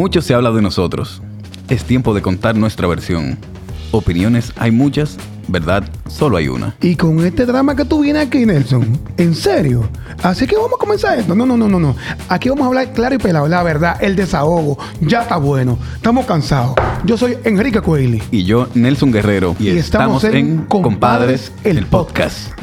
Mucho se habla de nosotros. Es tiempo de contar nuestra versión. Opiniones hay muchas, verdad solo hay una. Y con este drama que tú vienes aquí, Nelson, ¿en serio? Así que vamos a comenzar esto. No, no, no, no, no. Aquí vamos a hablar claro y pelado, la verdad, el desahogo. Ya está bueno. Estamos cansados. Yo soy Enrique Coelho. Y yo, Nelson Guerrero. Y, Y estamos, estamos en Compadres, Compadres, el el podcast.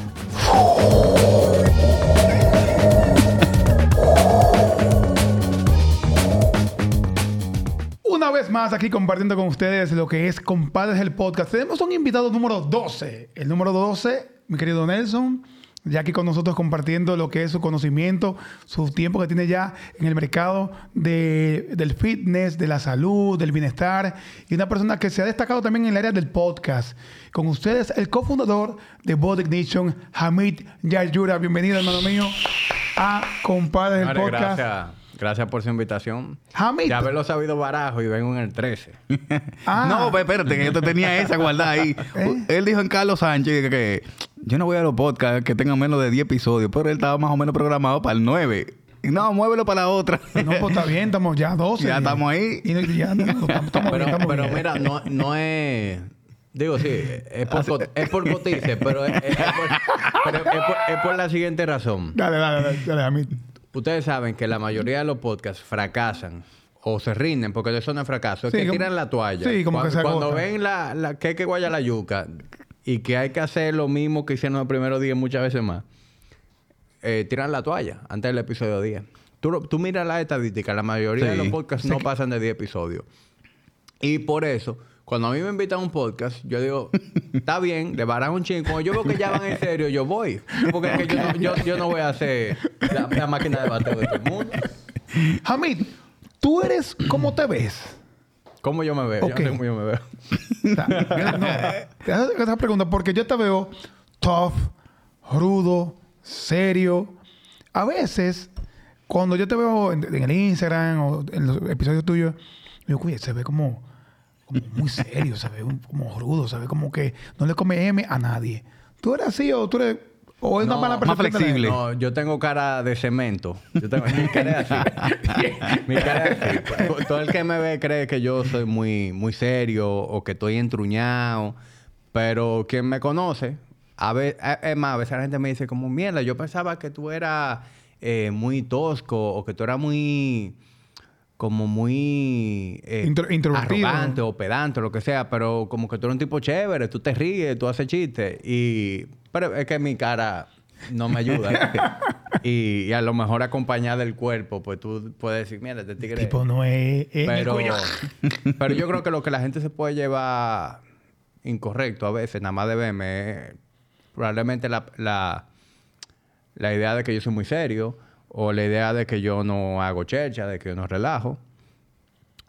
Más aquí compartiendo con ustedes lo que es Compadres el Podcast. Tenemos un invitado número 12. El número 12, mi querido Nelson, ya aquí con nosotros compartiendo lo que es su conocimiento, su tiempo que tiene ya en el mercado de- del fitness, de la salud, del bienestar. Y una persona que se ha destacado también en el área del podcast. Con ustedes, el cofundador de Body Ignition, Hamid Yayura. Bienvenido, hermano mío, a Compadres el Podcast. gracias, gracias por su invitación. Hamid. Ya haberlo sabido barajo y vengo en el 13. Ah. No, espérate, que yo te tenía esa guardada ahí. ¿Eh? Él dijo en Carlos Sánchez que, que yo no voy a los podcasts que tengan menos de 10 episodios, pero él estaba más o menos programado para el 9. Y no, muévelo para la otra. No, pues está bien, estamos ya 12. Ya estamos ahí. Y ya, no, estamos, estamos Pero, bien, pero mira, no, no es... Digo, sí, es por, cot- es por cotice, pero, es, es por, pero es, por, es por la siguiente razón. Dale, dale, dale, dale, a mí. Ustedes saben que la mayoría de los podcasts fracasan o se rinden, porque eso no es fracaso, es Sí, que como- tiran la toalla. sí, como que cuando, se cuando ven la, la, que hay que guayar la yuca y que hay que hacer lo mismo que hicieron el primeros días muchas veces más, eh, tiran la toalla antes del episodio 10. Tú, tú miras la estadística, la mayoría de los podcasts no pasan de 10 episodios. Y por eso, cuando a mí me invitan a un podcast, yo digo, está bien, le baran un chingo. Cuando yo veo que ya van en serio, yo voy. Porque es que yo, no, yo, yo no voy a hacer la, la máquina de bateo de todo el mundo. Hamid, tú eres como te ves. ¿Cómo yo me veo? Ok. Yo no sé cómo yo me veo. No, te hago esa pregunta porque yo te veo tough, rudo, serio. A veces, cuando yo te veo en, en el Instagram o en los episodios tuyos, digo, oye, se ve como, como muy serio, un- como rudo, ve como que no le come M a nadie. ¿Tú eres así o tú eres... o es una mala más flexible. No, yo tengo cara de cemento. Yo tengo, mi cara es así. mi cara es así. Todo el que me ve cree que yo soy muy, muy serio o que estoy entruñado. Pero quien me conoce, a veces, es más, a veces la gente me dice como, mierda, yo pensaba que tú eras eh, muy tosco o que tú eras muy como muy eh, Intro- arrogante o pedante o lo que sea, pero como que tú eres un tipo chévere, tú te ríes, tú haces chistes y pero es que mi cara no me ayuda. y, y a lo mejor acompañada del cuerpo, pues tú puedes decir, mira, este tigre Tipo, no es... es pero, pero yo creo que lo que la gente se puede llevar incorrecto a veces, nada más de verme, es probablemente la, la, la idea de que yo soy muy serio, o la idea de que yo no hago chercha, de que yo no relajo,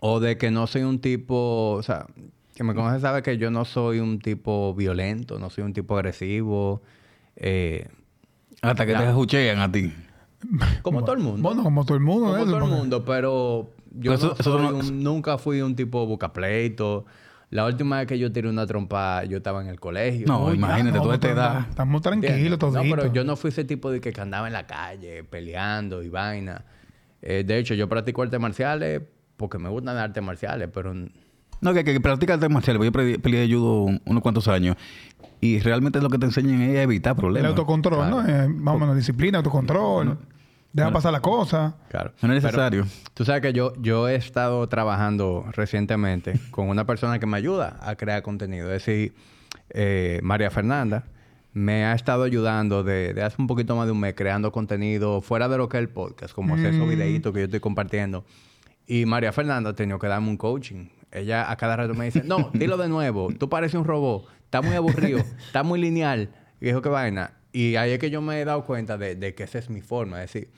o de que no soy un tipo, o sea, que me conoce sabe que yo no soy un tipo violento, no soy un tipo agresivo, eh, Hasta que Ya. te escuchean a ti. como todo el mundo. Bueno, como todo el mundo. Como todo el mundo, pero yo Pero eso- no eso soy no- un- nunca fui un tipo bucapleito. La última vez que yo tiré una trompa, yo estaba en el colegio. No, imagínate, no, toda esta edad. Estamos tranquilos, todos. No, pero yo no fui ese tipo de que, que andaba en la calle peleando y vaina. Eh, de hecho, yo practico artes marciales porque me gustan las artes marciales, pero No, que, que practica artes marciales. Yo peleé judo un- unos cuantos años. Y realmente lo que te enseñan es a evitar El problemas. autocontrol, ¿no? Eh, más o menos disciplina, autocontrol. Deja pasar la cosa. claro. No es Pero necesario. tú sabes que yo, yo he estado trabajando recientemente con una persona que me ayuda a crear contenido. Es decir, eh, María Fernanda me ha estado ayudando de, de hace un poquito más de un mes creando contenido fuera de lo que es el podcast, como hacer esos videitos que yo estoy compartiendo. Y María Fernanda ha tenido que darme un coaching. Ella a cada rato me dice, no, dilo de nuevo, tú pareces un robot, está muy aburrido, está muy lineal. Y dijo, qué vaina. Y ahí es que yo me he dado cuenta de, de que esa es mi forma. Es decir,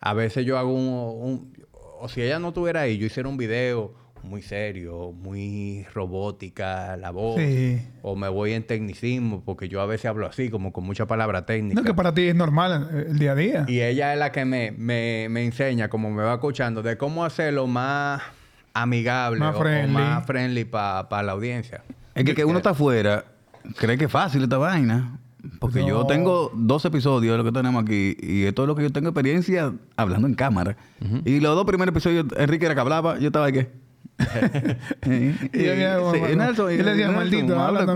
a veces yo hago un, un- O si ella no estuviera ahí, yo hiciera un video muy serio, muy robótica, la voz. Sí. O me voy en tecnicismo, porque yo a veces hablo así, como con mucha palabra técnica. No, que para ti es normal el, el día a día. Y ella es la que me, me, me enseña, como me va escuchando, de cómo hacerlo más amigable Más o- o, friendly. más friendly para la audiencia. Es que, que uno está afuera, cree que es fácil esta vaina. Porque yo tengo dos episodios de lo que tenemos aquí y esto es lo que yo tengo experiencia hablando en cámara. Y los dos primeros episodios, Enrique era que hablaba, yo estaba aquí. Y le decía, maldito, habla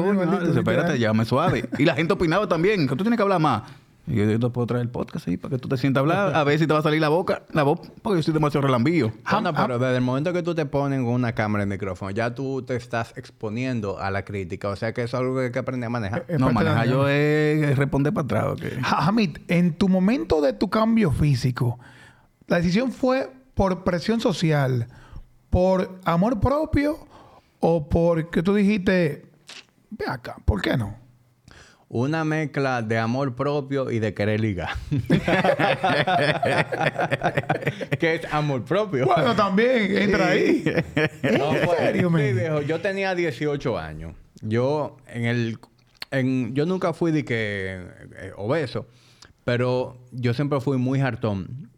Espérate, llame suave. Y la gente opinaba también, que tú tienes que hablar más. Y yo, yo te puedo traer el podcast ahí para que tú te sientas a hablar, a ver si te va a salir la boca, la voz, porque yo soy demasiado relambío. Ah, No, pero desde el momento que tú te pones con una cámara y micrófono, ya tú te estás exponiendo a la crítica. O sea que eso es algo que hay que aprender a manejar. No, de manejar yo es responder para atrás. ¿ok? Ja- Hamid, en tu momento de tu cambio físico, ¿la decisión fue por presión social, por amor propio o porque tú dijiste, ve acá, ¿por qué no? Una mezcla de amor propio y de querer ligar. ¿Qué es amor propio? Bueno, también entra ahí. No, ¿En pues, serio, sí, men? viejo, yo tenía 18 años. Yo en el en, yo nunca fui de que eh, obeso, pero yo siempre fui muy hartón.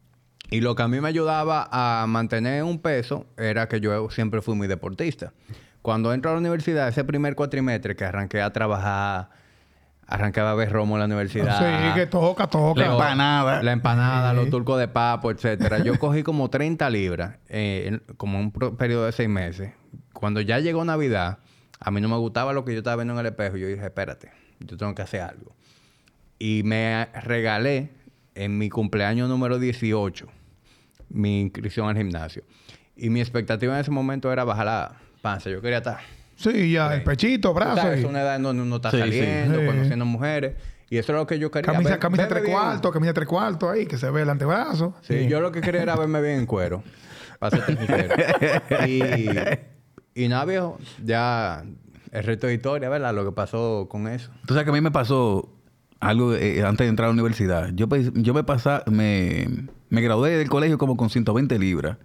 Y lo que a mí me ayudaba a mantener un peso era que yo siempre fui muy deportista. Cuando entro a la universidad, ese primer cuatrimestre que arranqué a trabajar, arranqué a ver romo en la universidad. Sí, que toca, toca. La empanada. La empanada, los turcos de papo, etcétera. Yo cogí como 30 libras, eh, en- como un periodo de seis meses. Cuando ya llegó Navidad, a mí no me gustaba lo que yo estaba viendo en el espejo. Yo dije, espérate, yo tengo que hacer algo. Y me regalé en mi cumpleaños número 18 mi inscripción al gimnasio. Y mi expectativa en ese momento era bajar la panza. Yo quería estar... Sí, ya, el pechito, Tú brazo. sabes, y- es una edad en donde uno está Sí, saliendo, Sí. conociendo mujeres. Y eso es lo que yo quería. Camisa, Ver- camisa tres cuartos, camisa tres cuartos ahí, que se ve el antebrazo. Sí, yo lo que quería era verme bien en cuero. Para sincero. Y, y nada, viejo. Ya el resto de historia, ¿verdad? Lo que pasó con eso. Tú sabes que a mí me pasó algo eh, antes de entrar a la universidad. Yo, pe- yo me, pasa, me, me gradué del colegio como con 120 libras.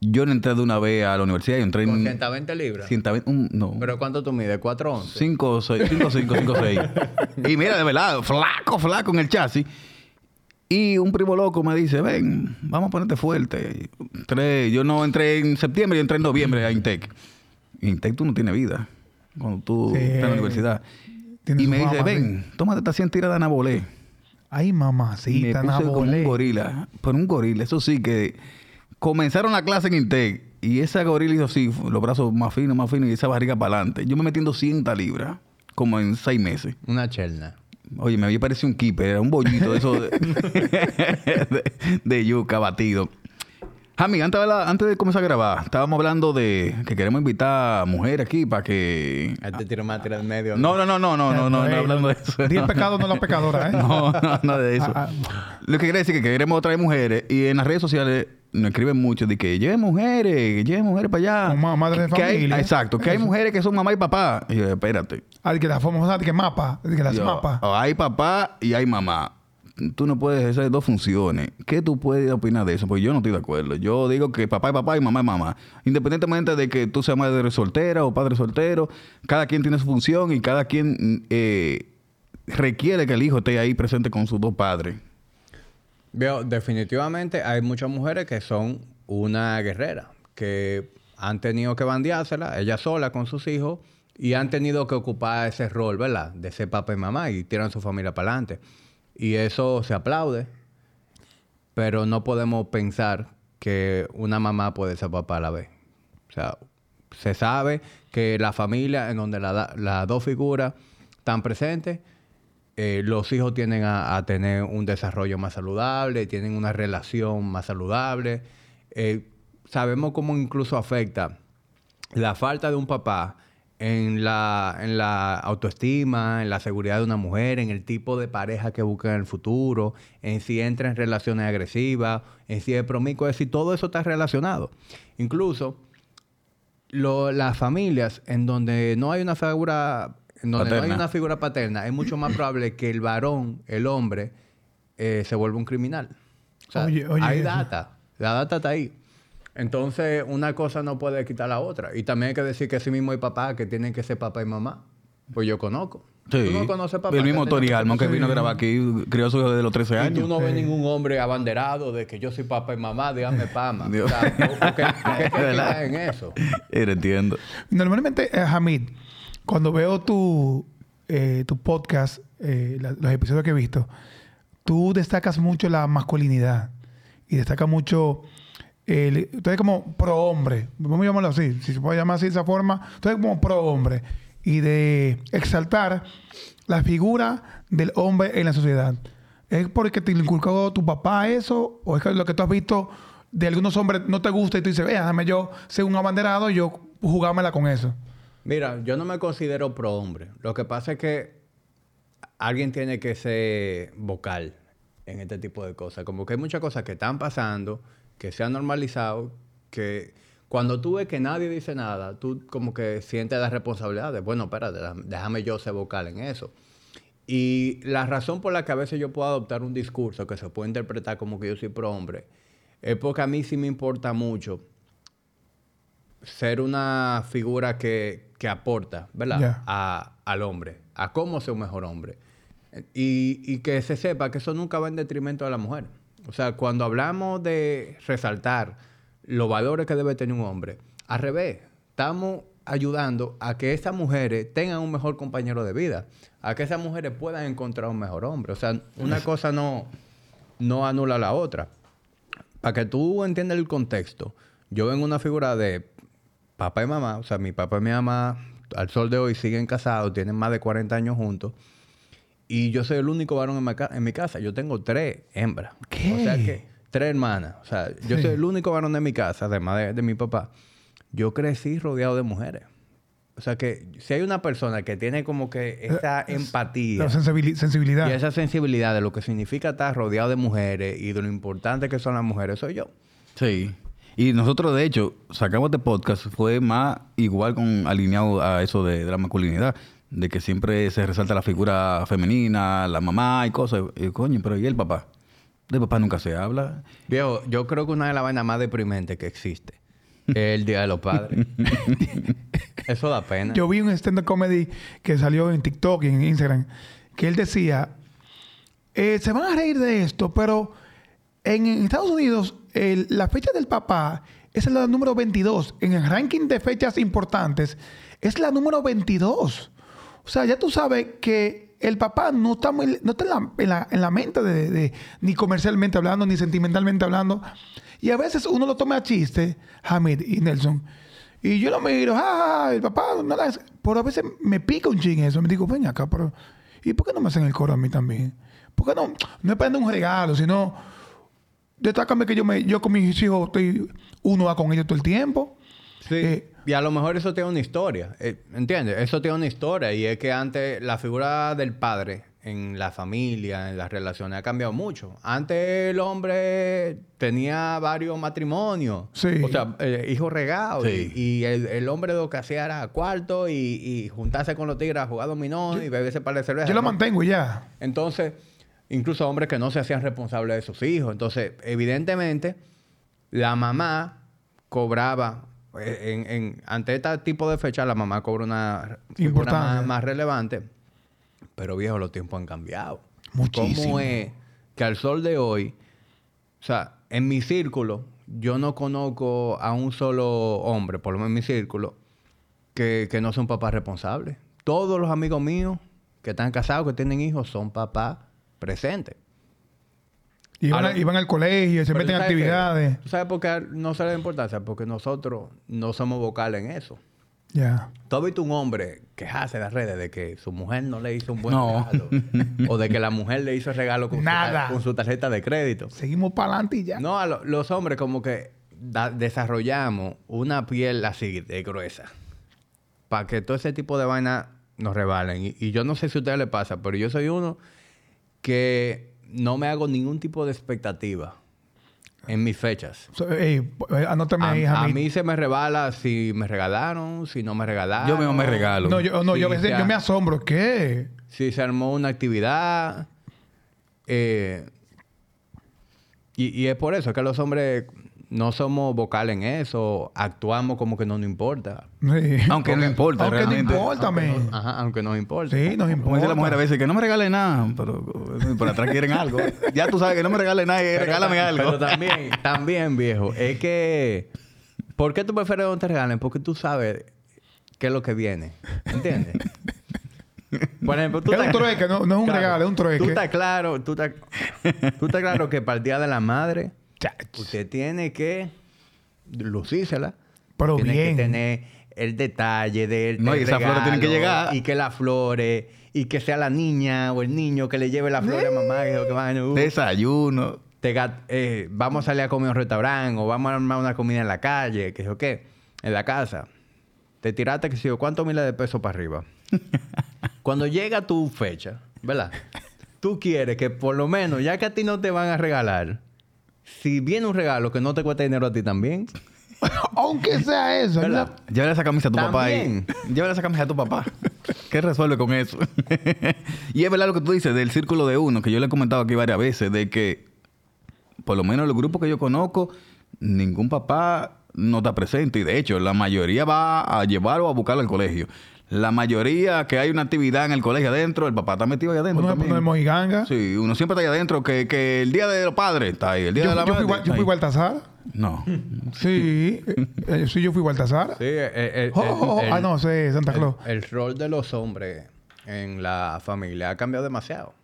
Yo no entré de una vez a la universidad, yo entré Con en 120 libras. 120, un- no, ¿Pero cuánto tú mides? ¿4'11"? 5, 6, 5, 5, 5, 6. Y mira, de verdad, flaco, flaco en el chasis. Y un primo loco me dice, ven, vamos a ponerte fuerte. Entré- yo no entré en septiembre, yo entré en noviembre a Intec. Intec tú no tienes vida cuando tú Sí. estás en la universidad. Y me dice, ven, tómate esta 100 tiras de anabolé. Ay, Y me mamacita, puse como un gorila. Pero un gorila, eso sí que... Comenzaron la clase en Intec y esa gorila hizo así, los brazos más finos, más finos y esa barriga para adelante. Yo me metí en 200 libras, como en seis meses. Una chelna. Oye, me había parecido un keeper, era un bollito de eso de, de- de yuca batido. Jami, antes de, la- antes de comenzar a grabar, estábamos hablando de que queremos invitar a mujeres aquí para que... Ahí te tiro más, tira en medio. No, no, no, no, no, no, no, no, hablando de eso. Diez pecados no las pecadoras, ¿eh? No, no, no de eso. Ah, Lo que quiere decir que queremos traer mujeres y en las redes sociales nos escriben mucho de que lleven mujeres, lleven mujeres para allá. Como madres de Que hay- familia. exacto, que hay mujeres que son mamá y papá. Y yo, espérate. Ah, de que la famosa, de que mapa, de que las Yo, mapas. oh, hay papá y hay mamá. Tú no puedes hacer dos funciones. ¿Qué tú puedes opinar de eso? Porque yo no estoy de acuerdo. Yo digo que papá es papá y mamá es mamá. Independientemente de que tú seas madre soltera o padre soltero, cada quien tiene su función y cada quien eh, requiere que el hijo esté ahí presente con sus dos padres. Veo, definitivamente hay muchas mujeres que son una guerrera, que han tenido que bandeársela, ella sola con sus hijos, y han tenido que ocupar ese rol, ¿verdad? De ser papá y mamá y tiran su familia para adelante. Y eso se aplaude, pero no podemos pensar que una mamá puede ser papá a la vez. O sea, se sabe que la familia en donde la las dos figuras están presentes, eh, los hijos tienden a, tener un desarrollo más saludable, tienen una relación más saludable. Eh, sabemos cómo incluso afecta la falta de un papá en la, en la autoestima, en la seguridad de una mujer, en el tipo de pareja que busca en el futuro, en si entra en relaciones agresivas, en si es promiscuo, es decir, todo eso está relacionado. Incluso las familias en donde no hay una figura, en donde no hay una figura paterna, es mucho más probable que el varón, el hombre, eh, se vuelva un criminal. O sea, Oye, oye, hay eso. data, la data está ahí. Entonces, una cosa no puede quitar la otra. Y también hay que decir que sí mismo hay papás que tienen que ser papá y mamá. Pues yo conozco. Sí. Tú no conoces papá. el mismo Tori Almond que vino a grabar aquí, crió a su hijo desde los 13 Y años. tú no ves ningún hombre abanderado de que yo soy papá y mamá, dígame pama. Dios. O sea, ¿por qué, por en eso? Era, entiendo. Normalmente, eh, Hamid, cuando veo tu, eh, tu podcast eh, los episodios que he visto, tú destacas mucho la masculinidad y destacas mucho. El, tú eres como pro hombre, vamos a llamarlo así, si se puede llamar así de esa forma, tú eres como pro hombre y de exaltar la figura del hombre en la sociedad. ¿Es porque te inculcó tu papá eso? ¿O es que lo que tú has visto de algunos hombres no te gusta y tú dices, déjame yo ser un abanderado y yo jugármela con eso? Mira, yo no me considero pro hombre. Lo que pasa es que alguien tiene que ser vocal en este tipo de cosas. Como que hay muchas cosas que están pasando, que se han normalizado, que cuando tú ves que nadie dice nada, tú como que sientes la responsabilidad de, bueno, espérate, déjame- yo ser vocal en eso. Y la razón por la que a veces yo puedo adoptar un discurso que se puede interpretar como que yo soy pro hombre, es porque a mí sí me importa mucho ser una figura que, que aporta, ¿verdad? A- al hombre, a cómo ser un mejor hombre. Y, y que se sepa que eso nunca va en detrimento de la mujer. O sea, cuando hablamos de resaltar los valores que debe tener un hombre, al revés, estamos ayudando a que esas mujeres tengan un mejor compañero de vida, a que esas mujeres puedan encontrar un mejor hombre. O sea, una cosa no, no anula la otra. Para que tú entiendas el contexto, yo vengo una figura de papá y mamá, o sea, mi papá y mi mamá al sol de hoy siguen casados, tienen más de 40 años juntos. Y yo soy el único varón en mi, ca- en mi casa. Yo tengo tres hembras. ¿Qué? O sea que, tres hermanas. O sea, yo Sí. soy el único varón de mi casa, además de, de mi papá. Yo crecí rodeado de mujeres. O sea que si hay una persona que tiene como que esa empatía La sensibilidad. y esa sensibilidad de lo que significa estar rodeado de mujeres y de lo importante que son las mujeres, soy yo. Sí. Y nosotros, de hecho, sacamos de podcast, fue más igual con alineado a eso de, de la masculinidad, de que siempre se resalta la figura femenina, la mamá y cosas. Y, coño, pero ¿y el papá? De papá nunca se habla. Viejo, yo creo que una de las vainas más deprimentes que existe es el Día de los Padres. Eso da pena. Yo vi un stand-up comedy que salió en TikTok y en Instagram, que él decía, eh, se van a reír de esto, pero en, en Estados Unidos la fecha del papá es la número 22. En el ranking de fechas importantes es la número 22. O sea, ya tú sabes que el papá no está, muy- no está en, la, en la- en la mente de, ni comercialmente hablando, ni sentimentalmente hablando. Y a veces uno lo toma a chiste, Hamid y Nelson. Y yo lo miro, ah, el papá, no la hace". Pero a veces me pica un ching eso. Me digo, ven acá, pero ¿y por qué no me hacen el coro a mí también? ¿Por qué no? No es para un regalo, sino destácame que yo me, yo con mis hijos estoy, uno va con ellos todo el tiempo. Sí. Eh, y a lo mejor eso tiene una historia. eh, ¿Entiendes? Eso tiene una historia. Y es que antes la figura del padre en la familia, en las relaciones, ha cambiado mucho. Antes el hombre tenía varios matrimonios. Sí. O sea, eh, hijos regados. Sí. Y, y el, el hombre lo que hacía era cuarto y, y juntarse con los tigres a jugar dominó y beberse para de cerveza. yo lo mantengo y ya. Entonces, incluso hombres que no se hacían responsables de sus hijos. Entonces, evidentemente, la mamá cobraba, eh, en, en- ante este tipo de fecha, la mamá cobra una figura Importancia. más, más relevante. Pero viejo, los tiempos han cambiado. Muchísimo. ¿Cómo es que al sol de hoy, o sea, en mi círculo, yo no conozco a un solo hombre, por lo menos en mi círculo, que, que no son papás responsables. Todos los amigos míos que están casados, que tienen hijos, son papás presentes. Y van, Ahora- a- y van al colegio, se meten en actividades. ¿Tú sabes por qué no se le da importancia? Porque nosotros no somos vocales en eso. Ya. ¿Tú has visto un hombre quejarse en las redes de que su mujer no le hizo un buen No. regalo? o de que la mujer le hizo el regalo con, su con tarjeta de crédito. Seguimos para adelante y ya. No, a lo- los hombres como que da- desarrollamos una piel así de gruesa. Para que todo ese tipo de vainas nos revalen. Y, y yo no sé si a ustedes les pasa, pero yo soy uno que no me hago ningún tipo de expectativa en mis fechas. So, ey, eh, anótame A, ahí, a mí se me rebala si me regalaron, si no me regalaron. Yo mismo me regalo. No, yo, no, yo, veces, me asombro. ¿Qué? Si se armó una actividad. eh, y, y es por eso que los hombres no somos vocales en eso, actuamos como que no nos importa. Sí. Aunque no importa Aunque no realmente. importa, men. Ajá, aunque nos importa. Sí, nos Como importa. dice la mujer a veces, que no me regale nada, pero eh, por atrás quieren algo. Ya tú sabes que no me regale nada, Pero regálame algo. Pero también, también, viejo, es que... ¿Por qué tú prefieres que no te regalen? Porque tú sabes qué es lo que viene. ¿Entiendes? Por ejemplo, tú Es un trueque, no, no es un Claro. regalo, es un trueque. Tú estás claro, tú estás, tú estás claro que para el Día de la Madre, Chach. usted tiene que lucírsela. Pero tiene bien. que tener el detalle del No, y esas flores tienen que regalo, llegar. Y que las flores, y que sea la niña o el niño que le lleve la flor a mamá. Y que van, uh, Desayuno. te eh, vamos a salir a comer a un restaurante o vamos a armar una comida en la calle, que sé yo qué, en la casa. Te tiraste, que sé yo, ¿cuántos miles de pesos para arriba? Cuando llega tu fecha, ¿verdad? Tú quieres que por lo menos, ya que a ti no te van a regalar, si viene un regalo que no te cueste dinero a ti también, Aunque sea eso. ¿verdad? Llévale esa camisa a tu papá ahí. También. Llévale esa camisa a tu papá. ¿Qué resuelve con eso? y es verdad lo que tú dices del círculo de uno, que yo le he comentado aquí varias veces, de que por lo menos los grupos que yo conozco, ningún papá no está presente. Y de hecho, la mayoría va a llevarlo o a buscarlo al colegio. La mayoría que hay una actividad en el colegio adentro, el papá está metido ahí adentro. Uno, también. de mojiganga. Sí, uno siempre está ahí adentro, que, que el día de los padres está ahí, el día Yo, de la yo madre. fui, yo fui. Baltasar. No. Sí. eh, eh, sí, yo fui Baltasar. Sí, eh, eh, Oh, el- oh, oh. el- ah, no, sí, Santa Claus. El, el rol de los hombres en la familia ha cambiado demasiado.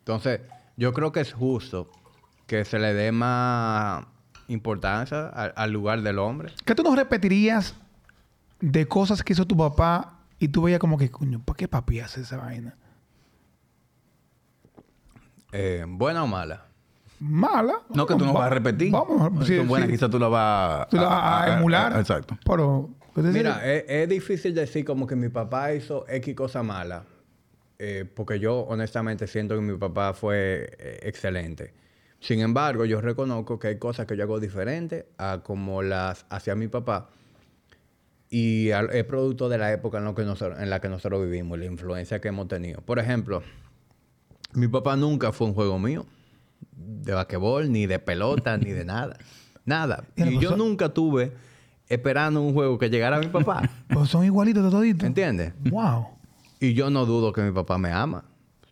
Entonces, yo creo que es justo que se le dé más importancia al, al lugar del hombre. ¿Qué tú nos repetirías de cosas que hizo tu papá y tú veías como que, coño, ¿para qué papi hace esa vaina? Eh, ¿Buena o mala? Mala. No, que tú no Va- vas a repetir. Vamos, Si sí, son buenas, sí. quizás tú la vas Tú la vas a, emular. exacto. Pero, ¿qué te Mira, es, es difícil decir como que mi papá hizo X cosa mala. eh, porque yo honestamente siento que mi papá fue eh, excelente. Sin embargo, yo reconozco que hay cosas que yo hago diferentes a como las hacía mi papá. Y al- es producto de la época en, lo que nosotros, en la que nosotros vivimos, la influencia que hemos tenido. Por ejemplo, mi papá nunca fue un juego mío. De basquetbol, ni de pelota, ni de nada. Nada. Y pues, yo nunca tuve esperando un juego que llegara a mi papá. Pues son igualitos de toditos. ¿Entiendes? Wow. Y yo no dudo que mi papá me ama.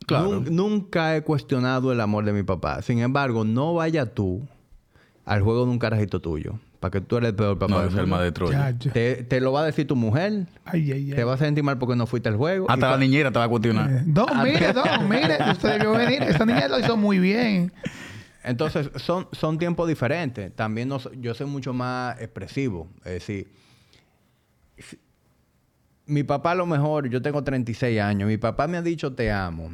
Claro. Nun- nunca he cuestionado el amor de mi papá. Sin embargo, no vaya tú al juego de un carajito tuyo. Para que tú eres el peor papá. No, del es el más de Troya. Ya, ya. Te, te lo va a decir tu mujer. Ay, ay, ay. Te vas a sentir mal porque no fuiste al juego. y Hasta la cua- niñera te va a cuestionar. Eh, Don, mire, don, mire, usted debió venir. Esta niña lo hizo muy bien. Entonces, son, son tiempos diferentes. También no yo soy mucho más expresivo. Es decir, si- mi papá a lo mejor, yo tengo 36 años, mi papá me ha dicho te amo.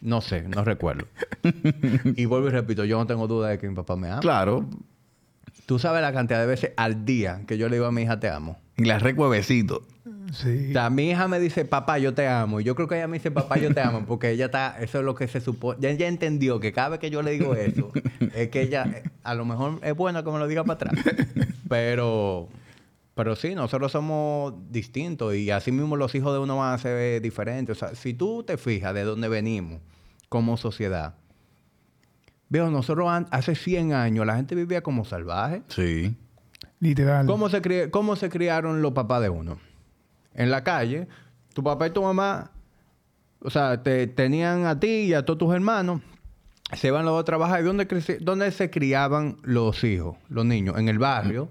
No sé, no recuerdo. y vuelvo y repito, yo no tengo duda de que mi papá me ama. Claro. Tú sabes la cantidad de veces al día que yo le digo a mi hija te amo. Y la recuevecito. Sí. O sea, mi hija me dice, papá, yo te amo. Y yo creo que ella me dice, papá, yo te amo, porque ella está, eso es lo que se supone. Ya ella entendió que cada vez que yo le digo eso, es que ella, eh, a lo mejor es bueno que me lo diga para atrás. Pero, pero sí, nosotros somos distintos y así mismo los hijos de uno van a ser diferentes. O sea, si tú te fijas de dónde venimos como sociedad, veo, nosotros an- hace 100 años la gente vivía como salvaje. Sí. Literal. ¿Cómo se, cri- ¿Cómo se criaron los papás de uno? En la calle, tu papá y tu mamá, o sea, te tenían a ti y a todos tus hermanos, se iban los dos a trabajar. ¿Y dónde, dónde se criaban los hijos, los niños? En el barrio,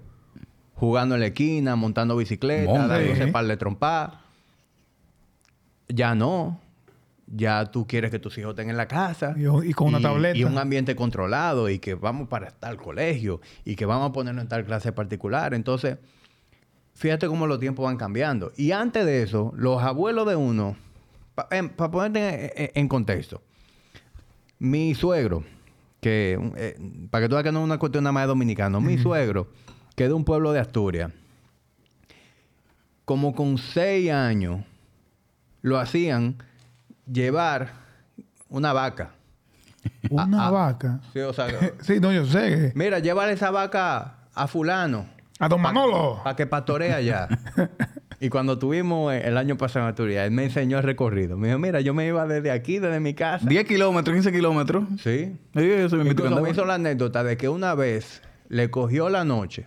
jugando en la esquina, montando bicicleta, dándose par de trompar. Ya no. Ya tú quieres que tus hijos estén en la casa. Y- y con una tableta. Y un ambiente controlado y que vamos para tal colegio y que vamos a ponernos en tal clase particular. Entonces, fíjate cómo los tiempos van cambiando. Y antes de eso, los abuelos de uno, para ponerte en, en contexto, mi suegro, que eh, para que tú veas que no es una cuestión nada más de dominicano, mi suegro, que es de un pueblo de Asturias, como con seis años, lo hacían llevar una vaca. Una Ah, ah. vaca. Sí, o sea, Sí, no, yo sé. mira, llévale esa vaca a fulano A don Manolo. para que pastorea allá. y cuando tuvimos el año pasado en Asturias, él me enseñó el recorrido. Me dijo, mira, yo me iba desde aquí, desde mi casa. 10 kilómetros, 15 kilómetros. Sí. Sí, eso me Incluso me hizo la anécdota de que una vez le cogió la noche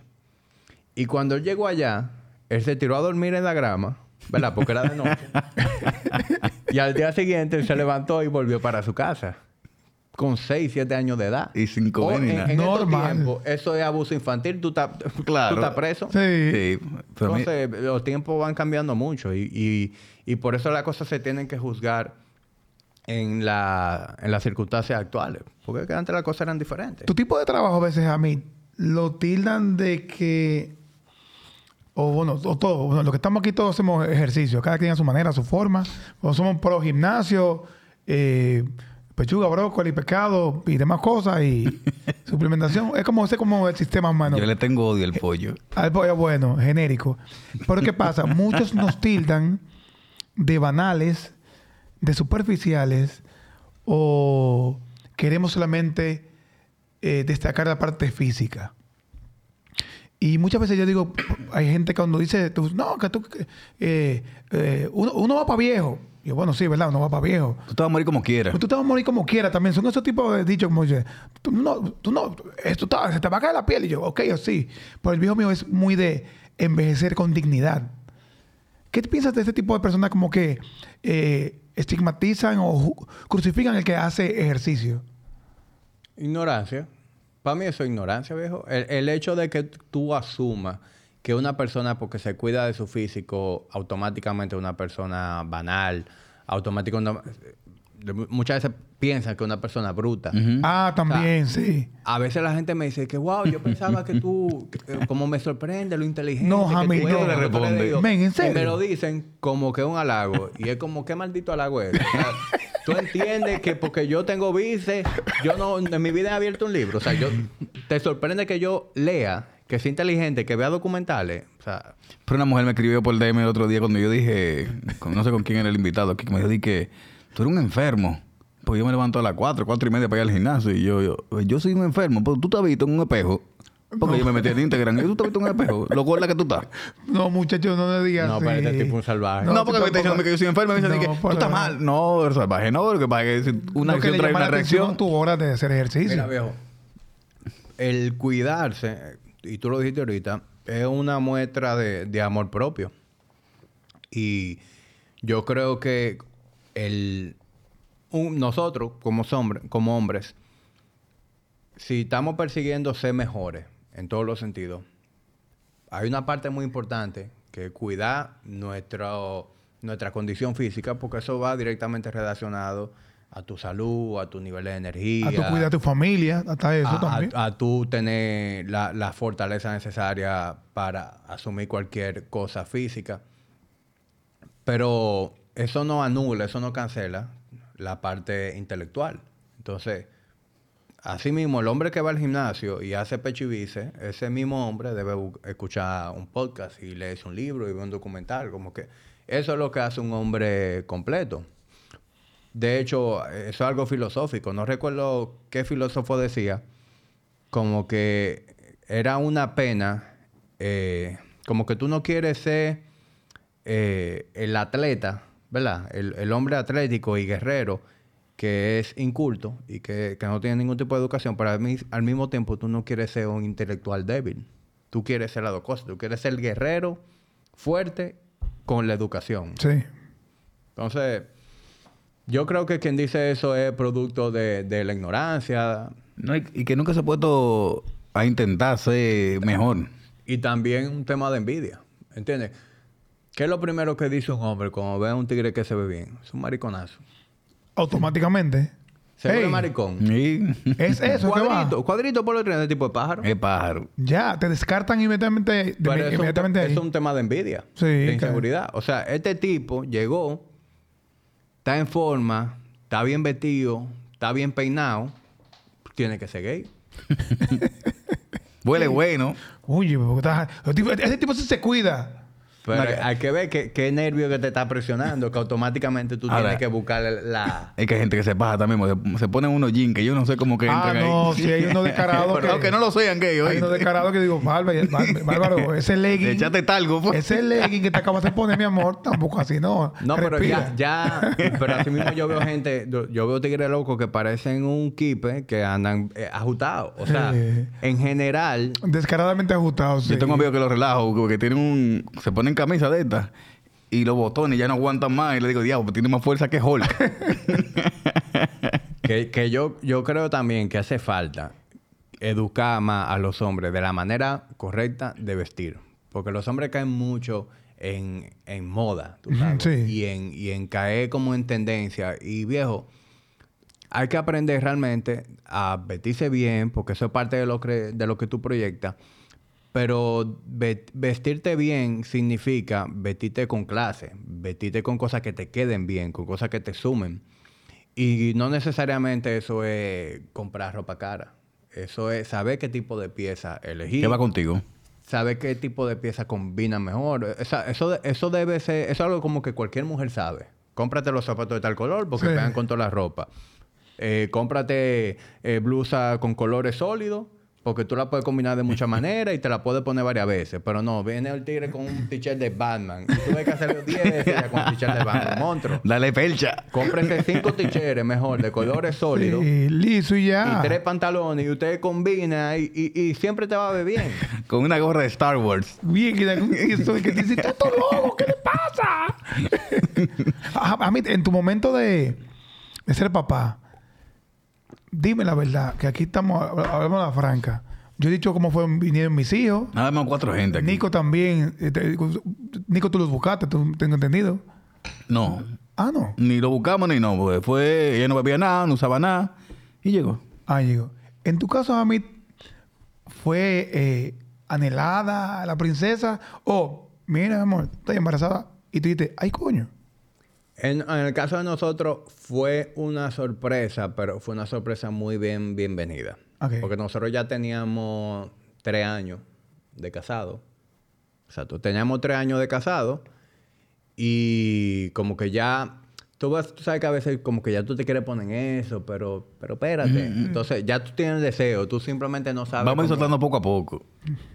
y cuando él llegó allá, él se tiró a dormir en la grama, ¿verdad? Porque era de noche. y al día siguiente él se levantó y volvió para su casa. con 6, 7 años de edad. Y sin ni en- en Normal. tiempos, eso es abuso infantil. Tú estás, Claro. tú estás preso. Sí. Sí. pero a mí- Entonces, los tiempos van cambiando mucho y, y- y por eso las cosas se tienen que juzgar en, la, en las circunstancias actuales. Porque es que antes las cosas eran diferentes. Tu tipo de trabajo a veces a mí lo tildan de que, o bueno, o todo, bueno, lo que estamos aquí todos hacemos ejercicio, cada quien a su manera, a su forma, o somos pro gimnasio, eh, pechuga, brócoli, pescado y demás cosas y suplementación. Es como ese como el sistema humano. Yo le tengo odio al pollo. Al pollo bueno, genérico. Pero ¿qué pasa? Muchos nos tildan de banales, de superficiales, o queremos solamente eh, destacar la parte física. Y muchas veces yo digo, hay gente que cuando dice, tú, no, que tú, eh, eh, uno, uno va para viejo. Y yo, bueno, sí, ¿verdad? Uno va para viejo. Tú te vas a morir como quieras. Pues tú te vas a morir como quieras también. Son esos tipos de dichos como dice, tú no, tú no, esto está- se te va a caer la piel. Y yo, ok, yo sí. Pero el viejo mío es muy de envejecer con dignidad. ¿Qué piensas de este tipo de personas como que eh, estigmatizan o crucifican el que hace ejercicio? Ignorancia. Para mí eso es ignorancia, viejo. El, el hecho de que tú asumas que una persona, porque se cuida de su físico, automáticamente una persona banal, automáticamente... Muchas veces piensan que es una persona bruta. Ah, también, sí. A veces la gente me dice que, wow, yo pensaba que tú, que- eh, como me sorprende lo inteligente. No, que Jamil, tú no. eres", Le responde. yo le digo, Men, ¿en Y me lo dicen como que es un halago. Y es como, ¿qué maldito halago es? O sea, tú entiendes que porque yo tengo vice, yo no, en mi vida he abierto un libro. O sea, yo, te sorprende que yo lea, que sea inteligente, que vea documentales. O sea, Pero una mujer me escribió por DM el otro día cuando yo dije, con- no sé con quién era el invitado aquí, que me dijo di que tú eres un enfermo. Pues yo me levanto a las 4, 4 y media para ir al gimnasio y yo, yo, yo soy un enfermo. Pero tú te has visto en un espejo. Porque yo me metí en Instagram y tú te has visto en un espejo. Lo gorda que tú estás. No, muchachos, no le digas no, pero este tipo es un salvaje. No, No, porque me está diciendo que yo soy enfermo me dice No, que tú estás mal. No, eres salvaje. No, lo que pasa es que una No, que trae llama una reacción. tu hora de hacer ejercicio. Mira, viejo, el cuidarse, y tú lo dijiste ahorita, es una muestra de, de amor propio. Y yo creo que el, un- nosotros, como, hombre- como hombres, si estamos persiguiendo ser mejores en todos los sentidos, hay una parte muy importante que cuidar nuestro, nuestra condición física, porque eso va directamente relacionado a tu salud, a tu nivel de energía. a tu cuidar a tu familia, hasta eso a, también. a- a tú tener la, la fortaleza necesaria para asumir cualquier cosa física. Pero eso no anula, eso no cancela la parte intelectual. Entonces, asimismo, el hombre que va al gimnasio y hace pecho ese mismo hombre debe escuchar un podcast y leerse un libro y ver un documental. Como que eso es lo que hace un hombre completo. De hecho, eso es algo filosófico. No recuerdo qué filósofo decía. Como que era una pena. eh, como que tú no quieres ser eh, el atleta, ¿verdad? El, el hombre atlético y guerrero que es inculto y que, que no tiene ningún tipo de educación, pero al, mi- al mismo tiempo tú no quieres ser un intelectual débil. Tú quieres ser las dos cosas. Tú quieres ser guerrero fuerte con la educación. Sí. Entonces, yo creo que quien dice eso es producto de, de la ignorancia No, y, y que nunca se ha puesto a intentar ser mejor. y también un tema de envidia. ¿Entiendes? ¿Qué es lo primero que dice un hombre cuando ve a un tigre que se ve bien? Es un mariconazo. Automáticamente. Se ve Ey, maricón. Y Es eso que va. cuadrito, cuadrito por lo de tipo de pájaro. es pájaro. Ya, te descartan inmediatamente, de- Pero es un, inmediatamente te- ahí. es un tema de envidia, Sí, de claro. inseguridad. O sea, este tipo llegó, está en forma, está bien vestido, está bien peinado, tiene que ser gay. Huele bueno. Oye, porque estás- el tipo- ese tipo sí se cuida. Pero No, que- hay que ver qué, qué nervio que te está presionando, que automáticamente tú Ahora- tienes que buscar la... Es que hay gente que se paja también. Se, se ponen unos jeans que yo no sé cómo que Ah, entran no, ahí. si hay uno descarado que- aunque no lo sean gay, Hay uno descarado que digo, bárbaro, ese legging. Echate talgo, pues. Ese legging que te acabas de poner, mi amor, tampoco así, no. No, pero ya, ya, pero así mismo yo veo gente, yo veo tigres locos que parecen un kipe que andan eh, ajustados. O sea, en general, Descaradamente ajustado, sí. Yo tengo amigos que los relajo, porque tienen un... Se ponen camisa de estas y los botones ya no aguantan más. Y le digo, diablo, tiene más fuerza que Hulk. que, que yo, yo creo también que hace falta educar más a los hombres de la manera correcta de vestir. Porque los hombres caen mucho en, en moda, tú Ujú, sabes, sí. y, en, y en caer como en tendencia. Y viejo, hay que aprender realmente a vestirse bien, porque eso es parte de lo que, de lo que tú proyectas. Pero ve- vestirte bien significa vestirte con clase, vestirte con cosas que te queden bien, con cosas que te sumen. Y no necesariamente eso es comprar ropa cara. Eso es saber qué tipo de pieza elegir. ¿Qué va contigo? Saber qué tipo de pieza combina mejor. Esa- eso, eso debe ser... Eso es algo como que cualquier mujer sabe. Cómprate los zapatos de tal color porque Sí. pegan con toda la ropa. Eh, cómprate eh, blusa con colores sólidos porque tú la puedes combinar de muchas maneras y te la puedes poner varias veces. Pero no, viene el tigre con un t-shirt de Batman. Y tú ves que hacerlo 10 veces ya con un t-shirt de Batman. Monstruo. Dale pelcha. Cómprese cinco t-shirts mejor de colores sólidos. Sí, liso y ya. Y tres pantalones y usted combina y, y- y siempre te va a ver bien. Con una gorra de Star Wars. Bien, que eso de que te dice, "Tato loco, ¿qué le pasa? a, a mí, en tu momento de, de ser papá, dime la verdad, que aquí estamos, hablamos la franca. Yo he dicho cómo fueron vinieron mis hijos. Nada más cuatro gente aquí. Nico también. eh, te- Nico, tú los buscaste, tú tengo entendido. No. Ah, no. Ni lo buscamos ni no. Porque fue... Ella no bebía nada, no usaba nada. Y llegó. Ah, llegó. En tu caso, Hamid, ¿fue eh, anhelada la princesa? O, mira, amor, estoy embarazada. Y tú dijiste, ay, coño. En, en el caso de nosotros fue una sorpresa, pero fue una sorpresa muy bien bienvenida. Porque nosotros ya teníamos tres años de casado. O sea, tú teníamos tres años de casado y como que ya... Tú, sabes que a veces como que ya tú te quieres poner en eso, pero, pero espérate. Entonces ya tú tienes deseo, tú simplemente no sabes... Vamos soltando poco a poco.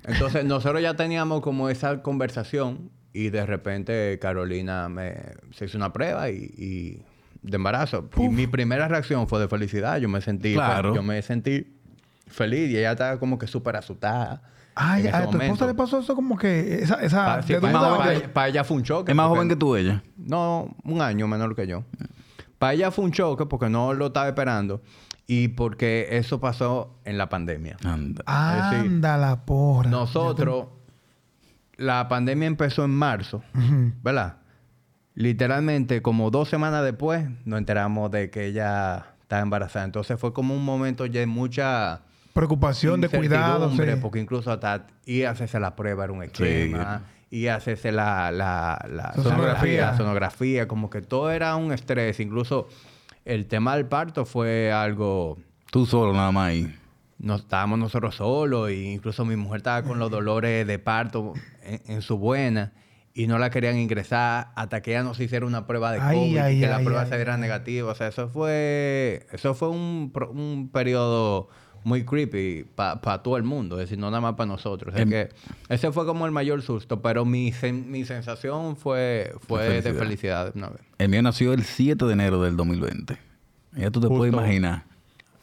entonces, nosotros ya teníamos como esa conversación y de repente Carolina me, se hizo una prueba y, y de embarazo. Y mi primera reacción fue de felicidad. Yo me sentí, Claro. yo me sentí feliz y ella estaba como que súper asustada. Ay, a tu esposa le pasó eso como que esa, esa Pa- sí, de para, para- ella fue un choque. Es más joven que tú, ella. No, un año menor que yo. Para ella fue un choque porque no lo estaba esperando y porque eso pasó en la pandemia. Anda. Es decir, Anda la porra. Nosotros, la pandemia empezó en marzo. ¿verdad? Literalmente, como dos semanas después, nos enteramos de que ella estaba embarazada. Entonces fue como un momento ya de mucha Preocupación, de cuidado. sí. porque incluso hasta ir a hacerse la prueba era un esquema, y hacerse la, la, la Sonografía. la sonografía, como que todo era un estrés. Incluso el tema del parto fue algo Tú solo nada más ahí. no estábamos nosotros solos, e incluso mi mujer estaba con los dolores de parto en, en su buena y no la querían ingresar hasta que ella nos hiciera una prueba de COVID ay, y que ay, la prueba saliera negativa. O sea, eso fue, eso fue un, un periodo muy creepy para todo el mundo, es decir, no nada más para nosotros. O sea Em- que ese fue como el mayor susto, pero mi, sen- mi sensación fue, fue de felicidad. felicidad. una vez. El mío nació el 7 de enero del 2020. Ya tú te puedes imaginar.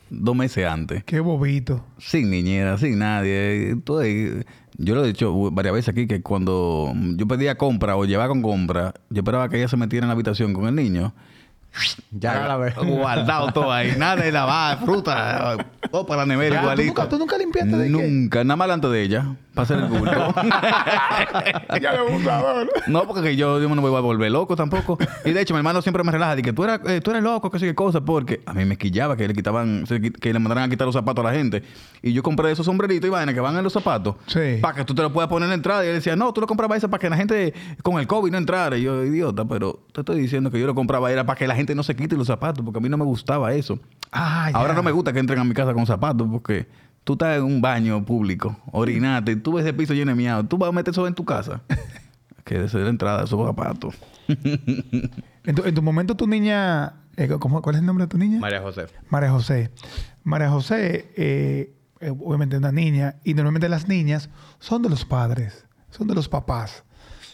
Dos meses antes. Qué bobito. Sin niñera, sin nadie. Todo ahí. Yo lo he dicho varias veces aquí que cuando yo pedía compra o llevaba con compra, yo esperaba que ella se metiera en la habitación con el niño. Ya la. Guardado todo ahí. Nada de lavar, fruta. Todo para la nevera ¿Tú igualito. nunca, tú nunca limpiaste de qué? Nunca. Nada más delante de ella. Para hacer el culto. ya me gusta, No, porque yo, yo no me voy a volver loco tampoco. Y de hecho, mi hermano siempre me relaja. Dice que tú eres, eh, tú eres loco, que sé qué cosa. Porque a mí me quillaba que le quitaban, que le mandaran a quitar los zapatos a la gente. Y yo compré esos sombreritos y vainas que van en los zapatos. Sí. Para que tú te lo puedas poner en la entrada. Y él decía, no, tú lo comprabas eso para que la gente con el COVID no entrara. Y yo, idiota, pero te estoy diciendo que yo lo compraba era para que la gente no se quite los zapatos. Porque a mí no me gustaba eso. Ah. Ahora no me gusta que entren a mi casa con zapatos porque tú estás en un baño público, orinate, y tú ves el piso lleno de miado, tú vas a meter eso en tu casa. que desde la entrada, esos zapatos. En tu, en tu momento tu niña... eh, ¿cómo- ¿Cuál es el nombre de tu niña? María José. María José. María José, eh, eh, obviamente una niña, y normalmente las niñas son de los padres, son de los papás.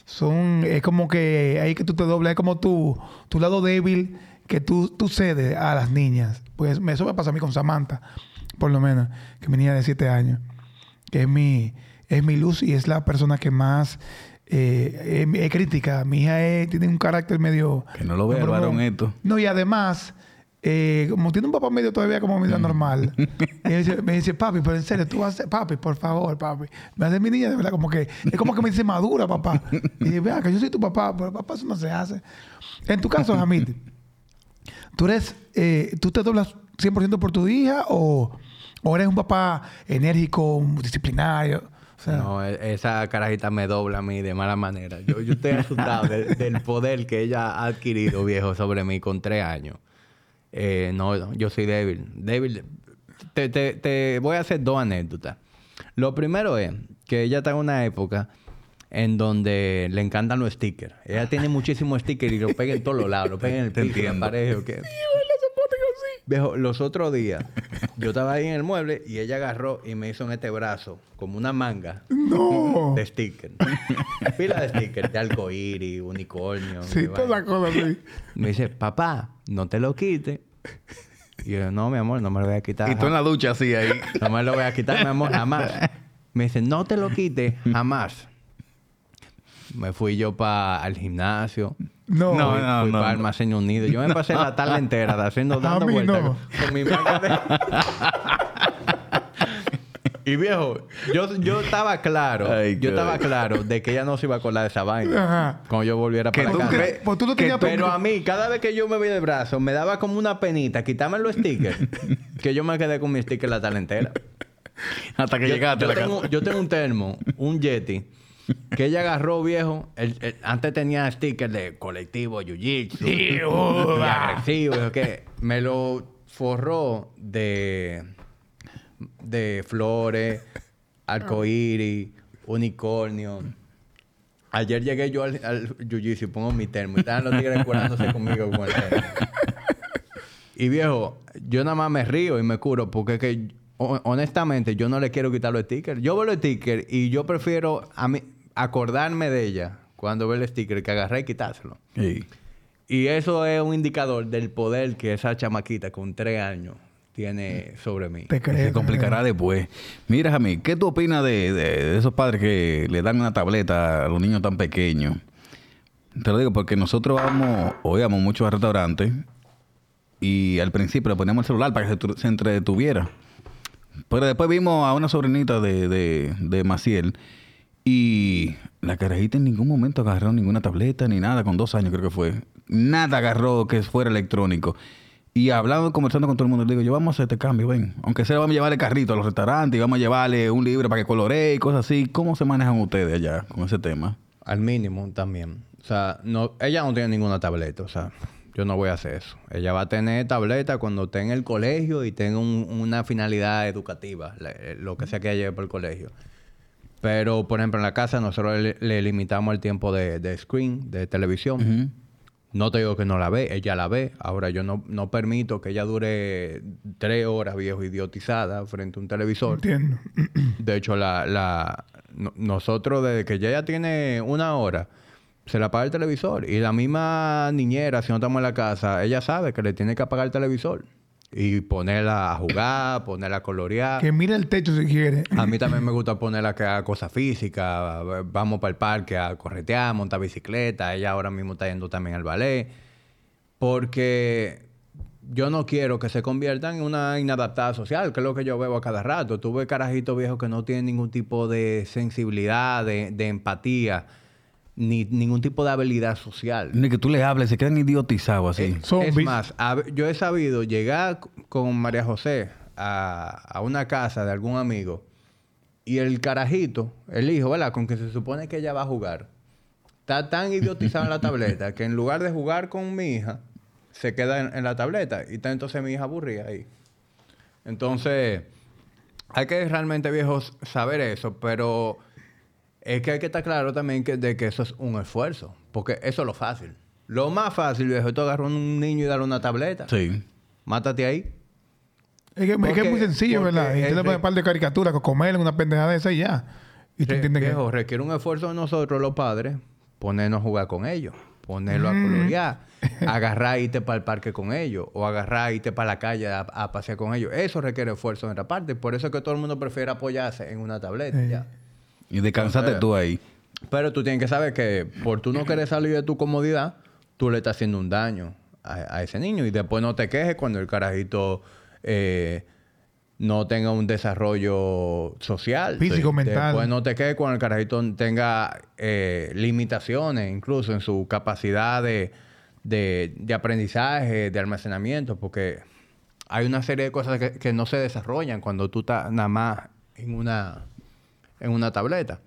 Son, es como que ahí que tú te doblas, es como tu, tu lado débil que tú, tú cedes a las niñas. Pues eso me pasa a mí con Samantha, por lo menos, que mi niña de 7 años, que es mi, es mi luz y es la persona que más eh, es, es crítica. Mi hija es- tiene un carácter medio... Que no lo vea el varón esto. No, y además, eh, como tiene un papá medio todavía como medio normal, y me dice, me dice, papi, pero en serio, tú vas a ser, papi, por favor, papi. Me hace mi niña, de verdad, como que, es como que me dice madura, papá. Y dice, vea, que yo soy tu papá, pero papá, eso no se hace. En tu caso, Hamid, ¿tú eres, eh, tú te doblas 100% por tu hija o, o eres un papá enérgico, disciplinario? O sea, No, e- esa carajita me dobla a mí de mala manera. Yo, yo estoy asustado del, del poder que ella ha adquirido, viejo, sobre mí con tres años. Eh, no, yo soy débil. Débil. Te, te- te voy a hacer dos anécdotas. Lo primero es que ella está en una época en donde le encantan los stickers. Ella tiene muchísimos stickers y los pega en todos los lados. Los pega en el piso, en la pared. ¿o qué? Viejo, los otros días, yo estaba ahí en el mueble y ella agarró y me hizo en este brazo como una manga no. de stickers. Pila de stickers de arcoíris, unicornio. Sí, y toda vaina. la cosa así. Me dice, papá, no te lo quites. Y yo, no, mi amor, no me lo voy a quitar. Y tú en la ducha así ahí. No me lo voy a quitar, mi amor, jamás. Me dice, no te lo quites, jamás. Me fui yo para el gimnasio. No. No, fui, no, fui no, para no. Almacén Unido. Yo me pasé la tarde entera de haciendo dando vueltas no. con mi manga de... y viejo, yo, yo estaba claro, Ay, yo estaba claro de que ella no se iba a acordar de esa vaina Ajá. cuando yo volviera para tú casa. Pues tú que tenías Pero a mí, cada vez que yo me veía de brazo, me daba como una penita quitarme los stickers. que yo me quedé con mi sticker la tarde entera. Hasta que Yo, llegaste yo a la tengo, casa. yo tengo un termo, un Yeti, que ella agarró viejo. el- el- antes tenía stickers de colectivo, jiu-jitsu, y agresivo, que me lo forró de, de flores, arcoíris, unicornio. Ayer llegué yo al, al jiu-jitsu y pongo mi termo. Y estaban los tigres curándose conmigo con el termo. Y viejo, yo nada más me río y me curo porque es que honestamente yo no le quiero quitar los stickers. Yo veo los stickers y yo prefiero a mí acordarme de ella cuando veo el sticker que agarré y quitárselo. Sí. Y eso es un indicador del poder que esa chamaquita con tres años tiene sobre mí. Te. Se complicará después. Mira, Jamie, ¿qué tú opinas de, de- de esos padres que le dan una tableta a los niños tan pequeños? Te lo digo porque nosotros vamos, o íbamos mucho a restaurantes y al principio le poníamos el celular para que se, se entretuviera. Pero después vimos a una sobrinita de, de, de Maciel y la carajita en ningún momento agarró ninguna tableta ni nada, con dos años creo que fue. Nada agarró que fuera electrónico. Y hablando, conversando con todo el mundo, le digo, yo vamos a hacer este cambio, ven. Aunque sea, vamos a llevarle carrito a los restaurantes y vamos a llevarle un libro para que coloree y cosas así. ¿Cómo se manejan ustedes allá con ese tema? Al mínimo también. O sea, no, ella no tiene ninguna tableta. O sea, yo no voy a hacer eso. Ella va a tener tableta cuando esté en el colegio y tenga un- una finalidad educativa, lo que sea que ella lleve por el colegio. Pero, por ejemplo, en la casa nosotros le, le limitamos el tiempo de, de screen, de televisión. No te digo que no la ve, ella la ve. Ahora yo no, no permito que ella dure tres horas viejo idiotizada frente a un televisor. Entiendo. De hecho, la, la, no- nosotros desde que ella ya tiene una hora, se la apaga el televisor. Y la misma niñera, si no estamos en la casa, ella sabe que le tiene que apagar el televisor. Y ponerla a jugar, ponerla a colorear. Que mire el techo si quiere. A mí también me gusta ponerla que haga cosas físicas. Vamos para el parque a corretear, montar bicicleta. Ella ahora mismo está yendo también al ballet. Porque yo no quiero que se conviertan en una inadaptada social, que es lo que yo veo a cada rato. Tuve carajitos viejos que no tienen ningún tipo de sensibilidad, de, de empatía, ni ningún tipo de habilidad social. Ni que tú le hables, se quedan idiotizados así. Zombies. Es más, yo he sabido llegar con María José a, a una casa de algún amigo y el carajito, el hijo, ¿verdad? Con que se supone que ella va a jugar, está tan idiotizado en la tableta que en lugar de jugar con mi hija, se queda en, en la tableta y está entonces mi hija aburrida ahí. Entonces, hay que realmente, viejos, saber eso, pero es que hay que estar claro también que, de que eso es un esfuerzo, porque eso es lo fácil. Lo más fácil, viejo, es tú agarrar a un niño y darle una tableta. Sí. Mátate ahí. Es que, es que es Porque- muy sencillo, ¿verdad? Y tú le pones de- un par de caricaturas, comer una pendejada de esa y ya. Y tú Re- entiendes que... viejo, requiere un esfuerzo de nosotros, los padres, ponernos a jugar con ellos, ponerlo a colorear, agarrar y irte para el parque con ellos, o agarrar y irte para la calle a, a pasear con ellos. Eso requiere esfuerzo de nuestra parte. Por eso es que todo el mundo prefiere apoyarse en una tableta. Sí. ya. Y descansate tú ahí. Pero tú tienes que saber que por tú no querer salir de tu comodidad, tú le estás haciendo un daño a, a ese niño. Y después no te quejes cuando el carajito eh, no tenga un desarrollo social. Físico, Sí. mental. Después no te quejes cuando el carajito tenga eh, limitaciones, incluso en su capacidad de, de- de aprendizaje, de almacenamiento, porque hay una serie de cosas que, que no se desarrollan cuando tú estás nada más en una, en una tableta.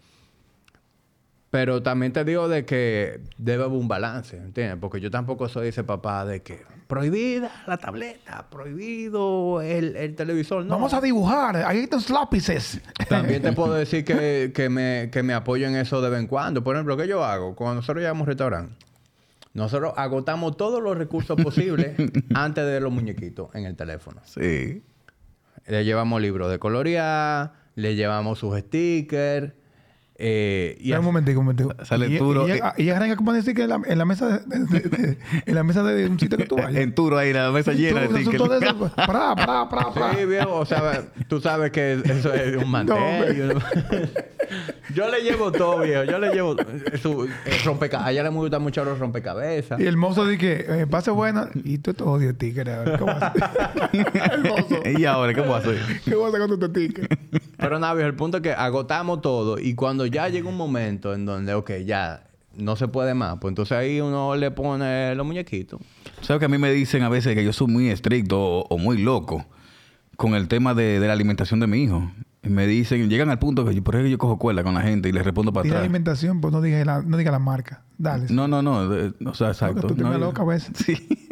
Pero también te digo de que debe haber un balance, ¿entiendes? Porque yo tampoco soy ese papá de que prohibida la tableta, prohibido el, el televisor. No. Vamos a dibujar. Ahí están los lápices. También te puedo decir que, que me, que me apoyo en eso de vez en cuando. Por ejemplo, ¿qué yo hago? Cuando nosotros llegamos a un restaurante, nosotros agotamos todos los recursos posibles antes de los muñequitos en el teléfono. Sí. Le llevamos libros de colorear, le llevamos sus stickers. Eh, y un momentico, un momentico. Sale y, Turo, Y, eh. ella- y ella arranca como decir que en la, en la mesa de, de- de- en la mesa de un sitio que tú vayas. En Turo ahí, la mesa llena de tickets. eso, Pará, pará, pará, pará. Sí, viejo, o sea, tú sabes que eso es un mantel. un- yo le llevo todo, viejo. Yo le llevo su eh, rompecabezas. A ella le gusta mucho los rompecabezas. Y el mozo dice que eh, pase buena. Y tú te odias ticket. a ver, ¿Qué vas a hacer? el mozo. ¿Y ahora qué puedo hacer? ¿Qué vas a hacer con tu ticket? Pero nada, viejo, el punto es que agotamos todo. Y cuando ya llega un momento en donde, ok, ya no se puede más, pues entonces ahí uno le pone los muñequitos. ¿Sabes que a mí me dicen a veces que yo soy muy estricto o, o muy loco con el tema de, de la alimentación de mi hijo? Y me dicen, llegan al punto que yo, por eso yo cojo cuerda con la gente y les respondo para atrás. alimentación, pues no diga la, no diga la marca. Dale. No, no, no. de- o sea, exacto. tú te No, me yo- loca a veces. Sí.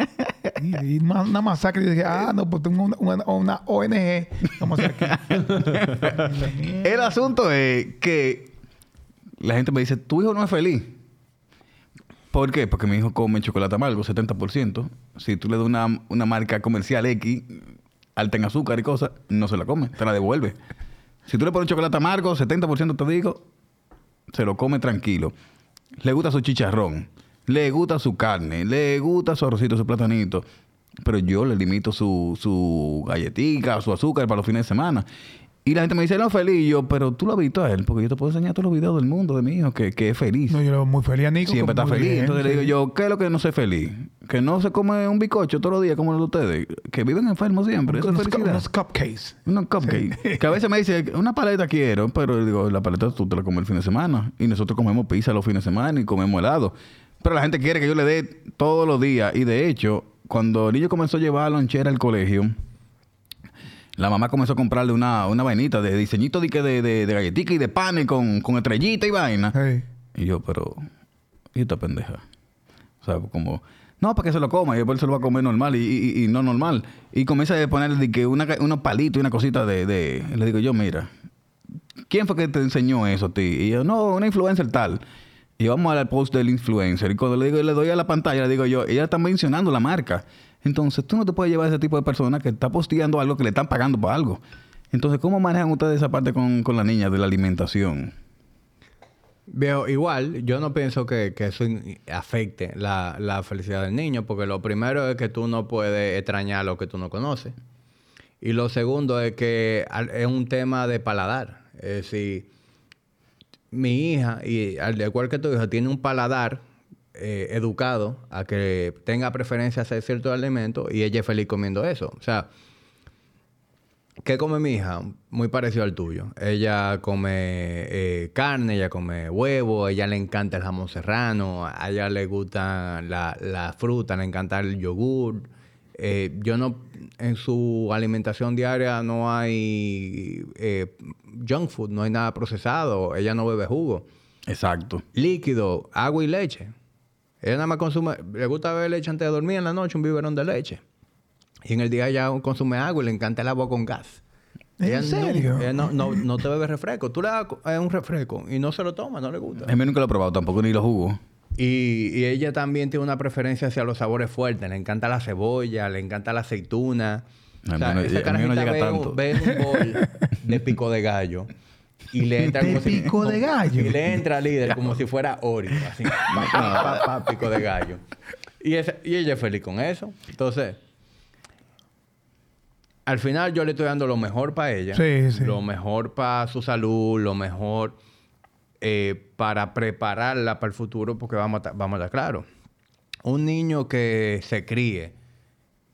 Y, y una, una masacre. Y dije, ah, no, pues tengo una, una, una ONG. Vamos a hacer aquí. El asunto es que la gente me dice, tu hijo no es feliz. ¿Por qué? Porque mi hijo come chocolate amargo, 70%. Si tú le das una, una marca comercial X, alta en azúcar y cosas, no se la come, te la devuelve. Si tú le pones chocolate amargo, 70% te digo, se lo come tranquilo. Le gusta su chicharrón, le gusta su carne, le gusta su arrocito, su platanito. Pero yo le limito su, su galletica, su azúcar para los fines de semana. Y la gente me dice, no, feliz. Y yo, pero tú lo has visto a él, porque yo te puedo enseñar todos los videos del mundo de mi hijo, que, que es feliz. No, yo lo veo muy feliz a Nico. Siempre está feliz. bien, Entonces le sí. digo yo, ¿qué es lo que no sé feliz? Que no se come un bicocho todos los días como los de ustedes. Que viven enfermos siempre. Eso es unos, cu- felicidad. unos cupcakes. Unos cupcakes. Que a veces me dice, una paleta quiero, pero digo, la paleta tú te la comes el fin de semana. Y nosotros comemos pizza los fines de semana y comemos helado. Pero la gente quiere que yo le dé todos los días. Y de hecho, cuando el niño comenzó a llevar lonchera al colegio, la mamá comenzó a comprarle una, una vainita de diseñito de, de, de, de galletica y de panes con, con estrellita y vaina. Y yo, pero, ¿y esta pendeja? O sea, como, no, para que se lo coma, y después se lo va a comer normal y, y- y no normal. Y comienza a ponerle de que una, unos palitos y una cosita de, de- Le digo yo, mira, ¿quién fue que te enseñó eso a ti? Y yo, no, una influencer tal. Y vamos al post del influencer. Y cuando le digo, le doy a la pantalla, le digo yo, ella está mencionando la marca. Entonces, tú no te puedes llevar a ese tipo de persona que está posteando algo que le están pagando por algo. Entonces, ¿cómo manejan ustedes esa parte con, con la niña de la alimentación? Viejo, igual, yo no pienso que, que eso afecte la, la felicidad del niño, porque lo primero es que tú no puedes extrañar lo que tú no conoces. Y lo segundo es que es un tema de paladar. Es decir, mi hija, y al igual que tu hija, tiene un paladar eh, educado a que tenga preferencia hacia ciertos alimentos y ella es feliz comiendo eso. O sea, ¿Qué come mi hija? Muy parecido al tuyo. Ella come eh, carne, ella come huevo, a ella le encanta el jamón serrano, a ella le gusta la, la fruta, le encanta el yogur. Eh, yo no, en su alimentación diaria no hay eh, junk food, no hay nada procesado, ella no bebe jugo. Exacto. Líquido, agua y leche. Ella nada más consume, le gusta beber leche antes de dormir en la noche, un biberón de leche. Y en el día ella consume agua y le encanta el agua con gas. ¿En Ella no- serio? ella no, no, no te bebe refresco. Tú le das eh, un refresco y no se lo toma, no le gusta. A mí nunca lo he probado tampoco, ni lo jugo. Y, y ella también tiene una preferencia hacia los sabores fuertes. Le encanta la cebolla, le encanta la aceituna. A O mí sea, no- esa a mí no llega ve, tanto. Ve un bol de pico de gallo. Y le entra ¿De como si- pico de gallo? Y le entra líder como si fuera Oreo. Así, pico de gallo. Y, esa- y ella es feliz con eso. Entonces, al final yo le estoy dando lo mejor para ella. Sí, sí. Lo mejor para su salud, lo mejor eh, para prepararla para el futuro, porque vamos a, vamos a estar claros. un niño que se críe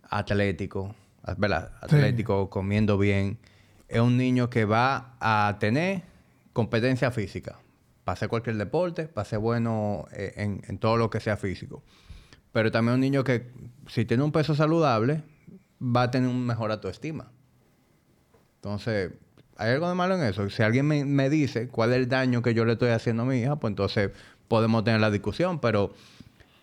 atlético, ¿verdad? Atlético, comiendo bien, es un niño que va a tener competencia física. Para cualquier deporte, para ser bueno eh, en, en todo lo que sea físico. Pero también un niño que, si tiene un peso saludable, va a tener un mejor autoestima. Entonces, ¿hay algo de malo en eso? Si alguien me, me dice cuál es el daño que yo le estoy haciendo a mi hija, pues entonces podemos tener la discusión. Pero,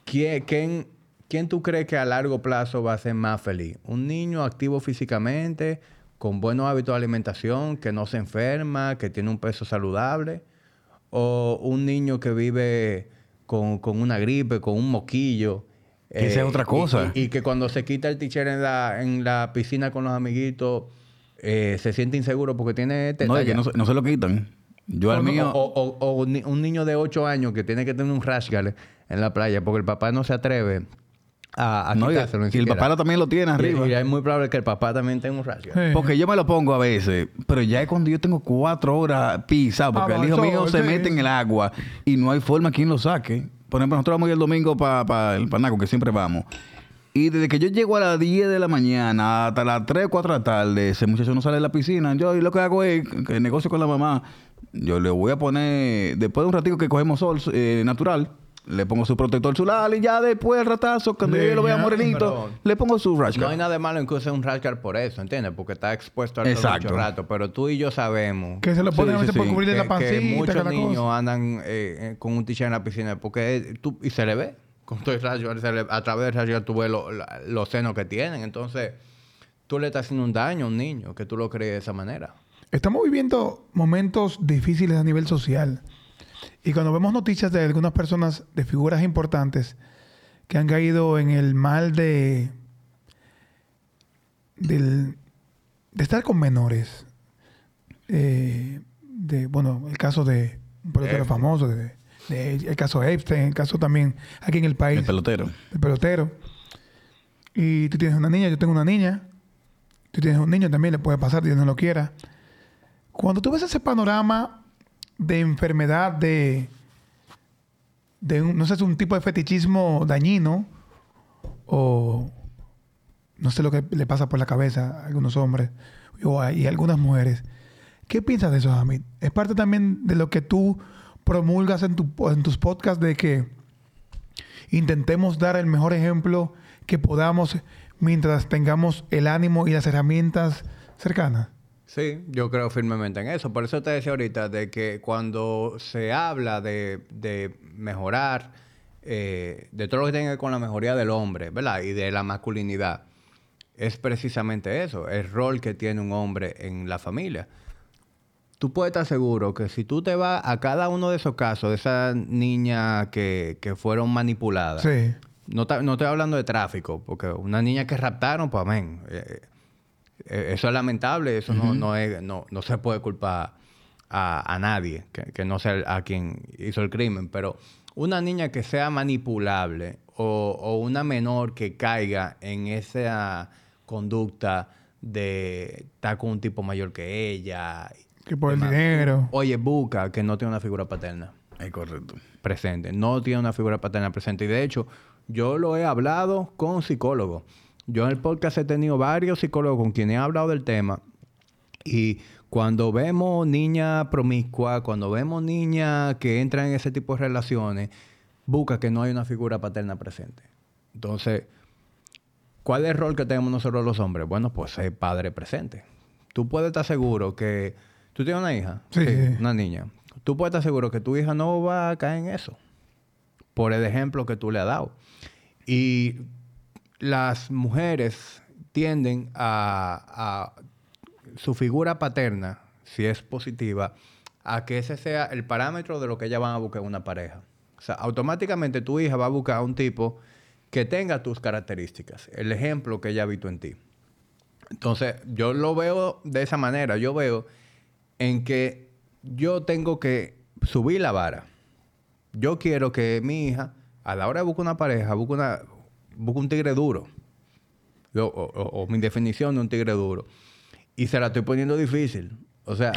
¿quién, quién, quién tú crees que a largo plazo va a ser más feliz? ¿Un niño activo físicamente, con buenos hábitos de alimentación, que no se enferma, que tiene un peso saludable? ¿O un niño que vive con, con una gripe, con un moquillo? Que esa es otra y- cosa. Y, y que cuando se quita el teacher en la, en la piscina con los amiguitos, eh, se siente inseguro porque tiene teta No, es que no, se- no se lo quitan. Yo al mío... O, o- o un ni- un niño de 8 años que tiene que tener un guard en la playa porque el papá no se atreve a, a no, y, quitárselo. ni y el papá también lo tiene arriba. Y, es muy probable que el papá también tenga un. Sí. Porque yo me lo pongo a veces, pero ya es cuando yo tengo cuatro horas pisado, porque Ah, el hijo mío se mete en el agua y no hay forma quien lo saque. Por ejemplo, nosotros vamos el domingo para el Panaco, que siempre vamos. Y desde que yo llego a las 10 de la mañana hasta las 3 o 4 de la tarde, ese muchacho no sale de la piscina. Yo y lo que hago es que negocio con la mamá. Yo le voy a poner, después de un ratito que cogemos sol eh, natural, le pongo su protector solar y ya después el ratazo, cuando yo lo vea morenito, le pongo su rash No guard. hay nada de malo en que use un rash guard por eso, ¿entiendes? Porque está expuesto al sol Exacto. mucho rato. Pero tú y yo sabemos Que se lo ponen Sí, a veces sí, por sí. cubrirle que, la pancita, que muchos cada niños cosa. andan eh, eh, con un t-shirt en la piscina porque tú, y se le ve con todo el rayo se le- a través del rayo tú ves lo- la- los senos que tienen entonces tú le estás haciendo un daño a un niño que tú lo crees de esa manera Estamos viviendo momentos difíciles a nivel social. Y cuando vemos noticias de algunas personas, de figuras importantes, que han caído en el mal de, del- de estar con menores, eh, de, bueno, el caso de un pelotero Epstein. famoso, de, de- el caso de Epstein, el caso también aquí en el país El pelotero. el pelotero. Y tú tienes una niña, yo tengo una niña. Tú tienes un niño también, le puede pasar, Dios no lo quiera. Cuando tú ves ese panorama de enfermedad, de, de un, no sé, es un tipo de fetichismo dañino, o no sé lo que le pasa por la cabeza a algunos hombres o y a algunas mujeres. ¿Qué piensas de eso, Hamid? ¿Es parte también de lo que tú promulgas en, tu, en tus podcasts de que intentemos dar el mejor ejemplo que podamos mientras tengamos el ánimo y las herramientas cercanas? Sí yo creo firmemente en eso por eso te decía ahorita de que cuando se habla de, de mejorar eh, de todo lo que tiene que ver con la mejoría del hombre verdad y de la masculinidad es precisamente eso, el rol que tiene un hombre en la familia. Tú puedes estar seguro que si tú te vas a cada uno de esos casos, de esas niñas que, que fueron manipuladas, Sí. no, no estoy hablando de tráfico, porque una niña que raptaron, pues amén. Eh, eh, eso es lamentable, eso no, no, es, no, no se puede culpar a, a nadie, que, que no sea a quien hizo el crimen, pero una niña que sea manipulable o, o una menor que caiga en esa conducta de estar con un tipo mayor que ella. Que por el dinero. Oye, busca que no tiene una figura paterna Es correcto. presente. No tiene una figura paterna presente. Y de hecho, yo lo he hablado con psicólogos. Yo en el podcast he tenido varios psicólogos con quienes he hablado del tema. Y cuando vemos niñas promiscuas, cuando vemos niñas que entran en ese tipo de relaciones, busca que no hay una figura paterna presente. Entonces, ¿cuál es el rol que tenemos nosotros los hombres? Bueno, pues ser padre presente. Tú puedes estar seguro que... ¿Tú tienes una hija? Sí, sí. Una niña. Tú puedes estar seguro que tu hija no va a caer en eso. Por el ejemplo que tú le has dado. Y las mujeres tienden a, su figura paterna, si es positiva, a que ese sea el parámetro de lo que ellas van a buscar en una pareja. O sea, automáticamente tu hija va a buscar a un tipo que tenga tus características, el ejemplo que ella ha en ti. Entonces, yo lo veo de esa manera. Yo veo en que yo tengo que subir la vara. Yo quiero que mi hija, a la hora de buscar una pareja, busque, una, busque un tigre duro. O, o- mi definición de un tigre duro. Y se la estoy poniendo difícil. O sea,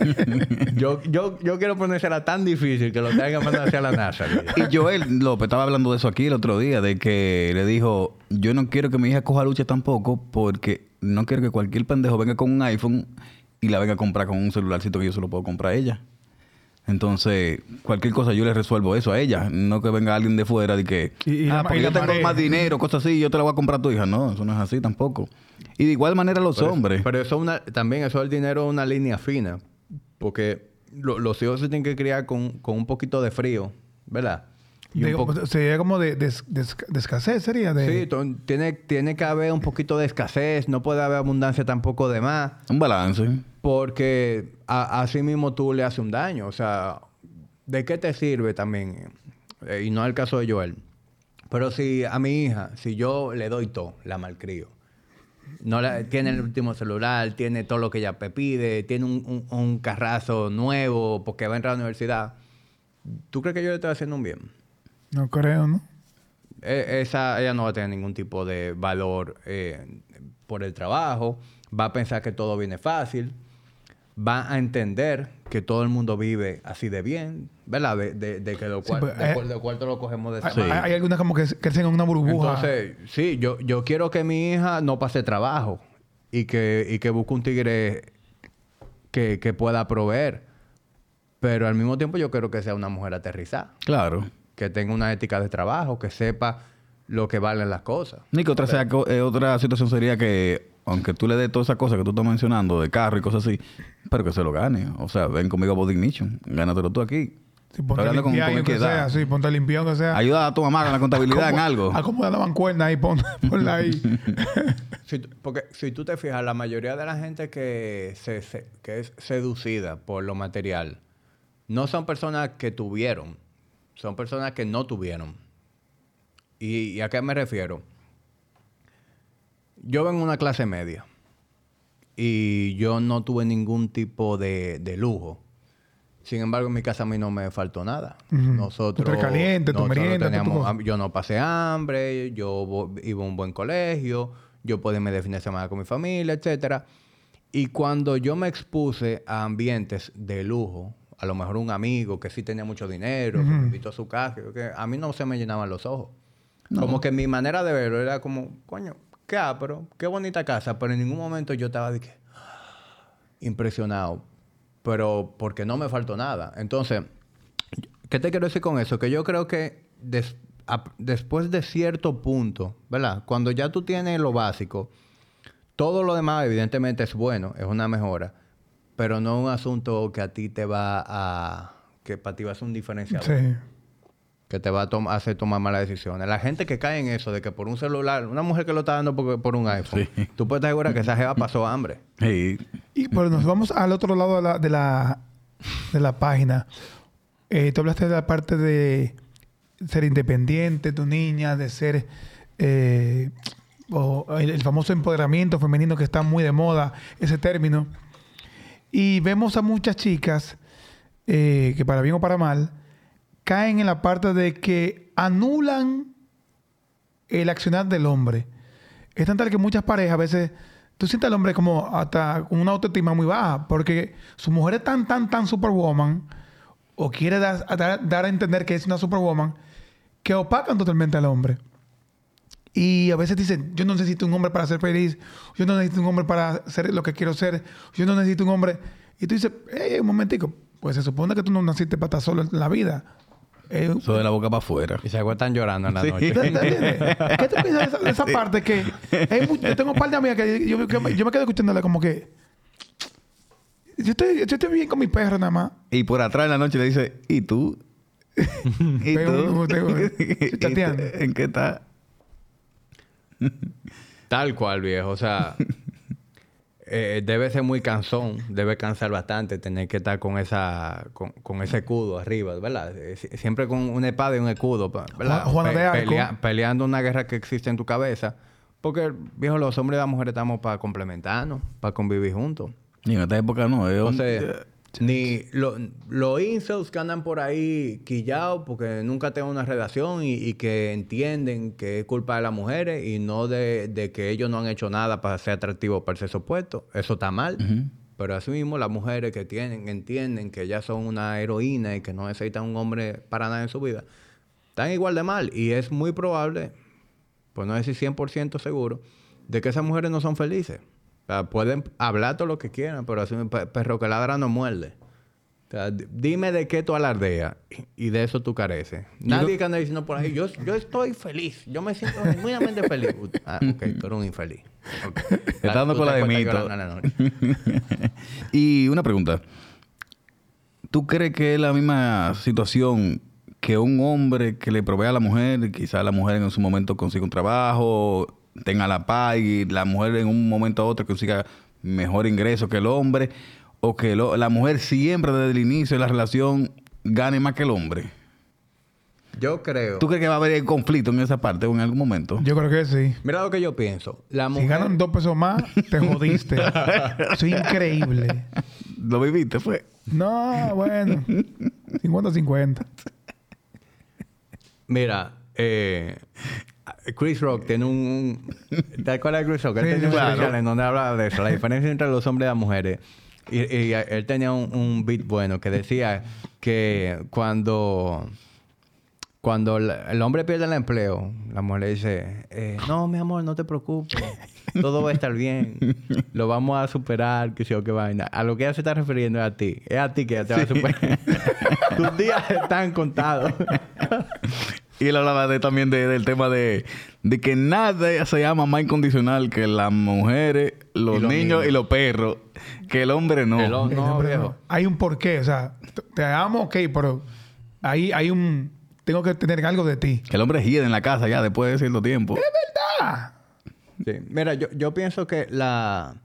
yo, yo, yo quiero ponérsela tan difícil que lo tenga que mandar hacia la NASA. Y Joel López estaba hablando de eso aquí el otro día, de que le dijo, yo no quiero que mi hija coja lucha tampoco porque no quiero que cualquier pendejo venga con un iPhone y la venga a comprar con un celularcito que yo se lo puedo comprar a ella. Entonces, cualquier cosa yo le resuelvo eso a ella. No que venga alguien de fuera de que, Y- y la- ah, porque y yo tengo marea. más dinero, cosas así, yo te la voy a comprar a tu hija. No, eso no es así tampoco. Y de igual manera los hombres. Pero eso una, también eso del dinero es una línea fina. Porque lo- los hijos se tienen que criar con, con un poquito de frío, ¿verdad? De- poco- sería como de, de, de- de escasez, sería de... Sí, to- tiene, tiene que haber un poquito de escasez, no puede haber abundancia tampoco de más, Un balance. porque a- así mismo tú le haces un daño. O sea, ¿de qué te sirve también? Eh, y no es el caso de Joel. Pero si a mi hija, si yo le doy todo, la malcrio. No la- tiene el último celular, tiene todo lo que ella pide, tiene un, un- un carrazo nuevo porque va a entrar a la universidad. ¿Tú crees que yo le estoy haciendo un bien? No creo, ¿no? E- esa, ella no va a tener ningún tipo de valor eh, por el trabajo, va a pensar que todo viene fácil, va a entender que todo el mundo vive así de bien, ¿verdad? De, de- de que Sí, cuar- pues, de eh, de cuarto lo cogemos de esa Hay, hay algunas como que crecen en una burbuja. Entonces, sí, yo, yo quiero que mi hija no pase trabajo y que, y que busque un tigre que, que pueda proveer. Pero al mismo tiempo yo quiero que sea una mujer aterrizada, Claro. Que tenga una ética de trabajo, que sepa lo que valen las cosas. Ni que otra, sea, eh, otra situación sería que, aunque tú le des todas esas cosas que tú estás mencionando, de carro y cosas así, pero que se lo gane. O sea, ven conmigo a Body Ignition, gánatelo tú aquí. Sí, ponte a limpiar, con equidad. sea. Sí, ponte a limpiar, aunque sea. Ayuda a tu mamá con la contabilidad en algo. Acomoda la mancuerna ahí, pon, ponla ahí. Si porque si tú te fijas, la mayoría de la gente que, se, se- que es seducida por lo material no son personas que tuvieron, son personas que no tuvieron. ¿Y, y a qué me refiero? Yo vengo de una clase media y yo no tuve ningún tipo de, de lujo. Sin embargo, en mi casa a mí no me faltó nada. Nosotros, Tu recaliente, tu merienda, tu yo no pasé hambre, yo iba a un buen colegio, yo podía irme de fin de semana con mi familia, etcétera. Y cuando yo me expuse a ambientes de lujo, a lo mejor un amigo que sí tenía mucho dinero, que me invitó a su casa, que a mí no se me llenaban los ojos. Como que mi manera de verlo era como, coño, qué pero qué bonita casa, pero en ningún momento yo estaba de que impresionado, pero porque no me faltó nada. Entonces, ¿qué te quiero decir con eso? Que yo creo que des- a- después de cierto punto, ¿verdad? Cuando ya tú tienes lo básico, todo lo demás evidentemente es bueno, es una mejora, pero no un asunto que a ti te va a... que para ti va a ser un diferenciador Sí. que te va a tom- hacer tomar malas decisiones. La gente que cae en eso de que por un celular, una mujer que lo está dando por, por un iPhone, tú puedes estar segura que esa jeva pasó hambre. Sí. Y pero nos vamos al otro lado de la, de la, de la página. Eh, tú hablaste de la parte de ser independiente, tu niña, de ser eh, o el, el famoso empoderamiento femenino que está muy de moda, ese término. Y vemos a muchas chicas eh, que para bien o para mal caen en la parte de que anulan el accionar del hombre. Es tan tal que muchas parejas a veces tú sientes al hombre como hasta con una autoestima muy baja porque su mujer es tan, tan, tan superwoman o quiere dar, a dar, dar a entender que es una superwoman que opacan totalmente al hombre. Y a veces dicen, yo no necesito un hombre para ser feliz, yo no necesito un hombre para ser lo que quiero ser, yo no necesito un hombre. Y tú dices, hey, un momentico, pues se supone que tú no naciste para estar solo en la vida. Eh, Eso de la boca para afuera. Y se acuestan llorando en la Sí. noche. ¿Te- te? ¿Qué tú piensas de esa, de esa parte que yo tengo un par de amigas que yo, que yo me quedo escuchándole como que yo estoy, yo estoy bien con mi perro nada más. Y por atrás en la noche le dice, ¿y tú? ¿Y tú? ¿En qué está? Tal cual, viejo. O sea, eh, debe ser muy cansón, debe cansar bastante tener que estar con esa con, con ese escudo arriba, ¿verdad? Si- Siempre con una espada y un escudo, ¿verdad? Ju- Juana de Arco. peleando una guerra que existe en tu cabeza. Porque, viejo, los hombres y las mujeres estamos para complementarnos, para convivir juntos. Y en esta época no. Entonces, ni lo- los incels que andan por ahí quillados porque nunca tienen una relación y, y que entienden que es culpa de las mujeres y no de, de que ellos no han hecho nada para ser atractivos para el sexo opuesto. Eso está mal. Pero asimismo las mujeres que tienen, entienden que ellas son una heroína y que no necesitan un hombre para nada en su vida, están igual de mal. Y es muy probable, pues no decir 100% seguro, de que esas mujeres no son felices. O sea, pueden hablar todo lo que quieran, pero así un perro que ladra no muerde. O sea, d- dime de qué tú alardeas y de eso tú careces. Nadie que anda diciendo por ahí, yo, yo estoy feliz, yo me siento genuinamente feliz. Ah, ok, tú eres un infeliz. Ok. Está dando con la de mito. la y una pregunta. ¿Tú crees que es la misma situación que un hombre que le provee a la mujer, quizás la mujer en su momento consiga un trabajo, tenga la paz y la mujer en un momento a otro consiga mejor ingreso que el hombre, o que lo- la mujer siempre desde el inicio de la relación gane más que el hombre? Yo creo. ¿Tú crees que va a haber conflicto en esa parte o en algún momento? Yo creo que sí. Mira lo que yo pienso. La Si mujer. ganan dos pesos más, te jodiste. Eso es increíble. ¿Lo viviste? Fue. No, bueno. 50-50. Mira, eh, Chris Rock tiene un... un- ¿Te acuerdas de Chris Rock? Él Sí, tenía un claro. especial en donde hablaba de eso, la diferencia entre los hombres y las mujeres. Y, y él tenía un, un beat bueno que decía que cuando... Cuando el, hombre pierde el empleo, la mujer le dice, eh, no, mi amor, no te preocupes, todo va a estar bien, lo vamos a superar, que sé yo qué vaina. A lo que ella se está refiriendo es a ti, es a ti que ella te va a superar. Tus días están contados. Y él hablaba de, también de- del tema de, de que nada se llama más incondicional que las mujeres, los, Y los niños, niños. y los perros. Que el hombre no. El hom- El no, hombre viejo. no. Hay un porqué. O sea, te amo, ok, pero ahí hay un... Tengo que tener algo de ti. Que el hombre gira en la casa ya después de cierto tiempo. Ah, Sí. Mira, yo, yo pienso que la,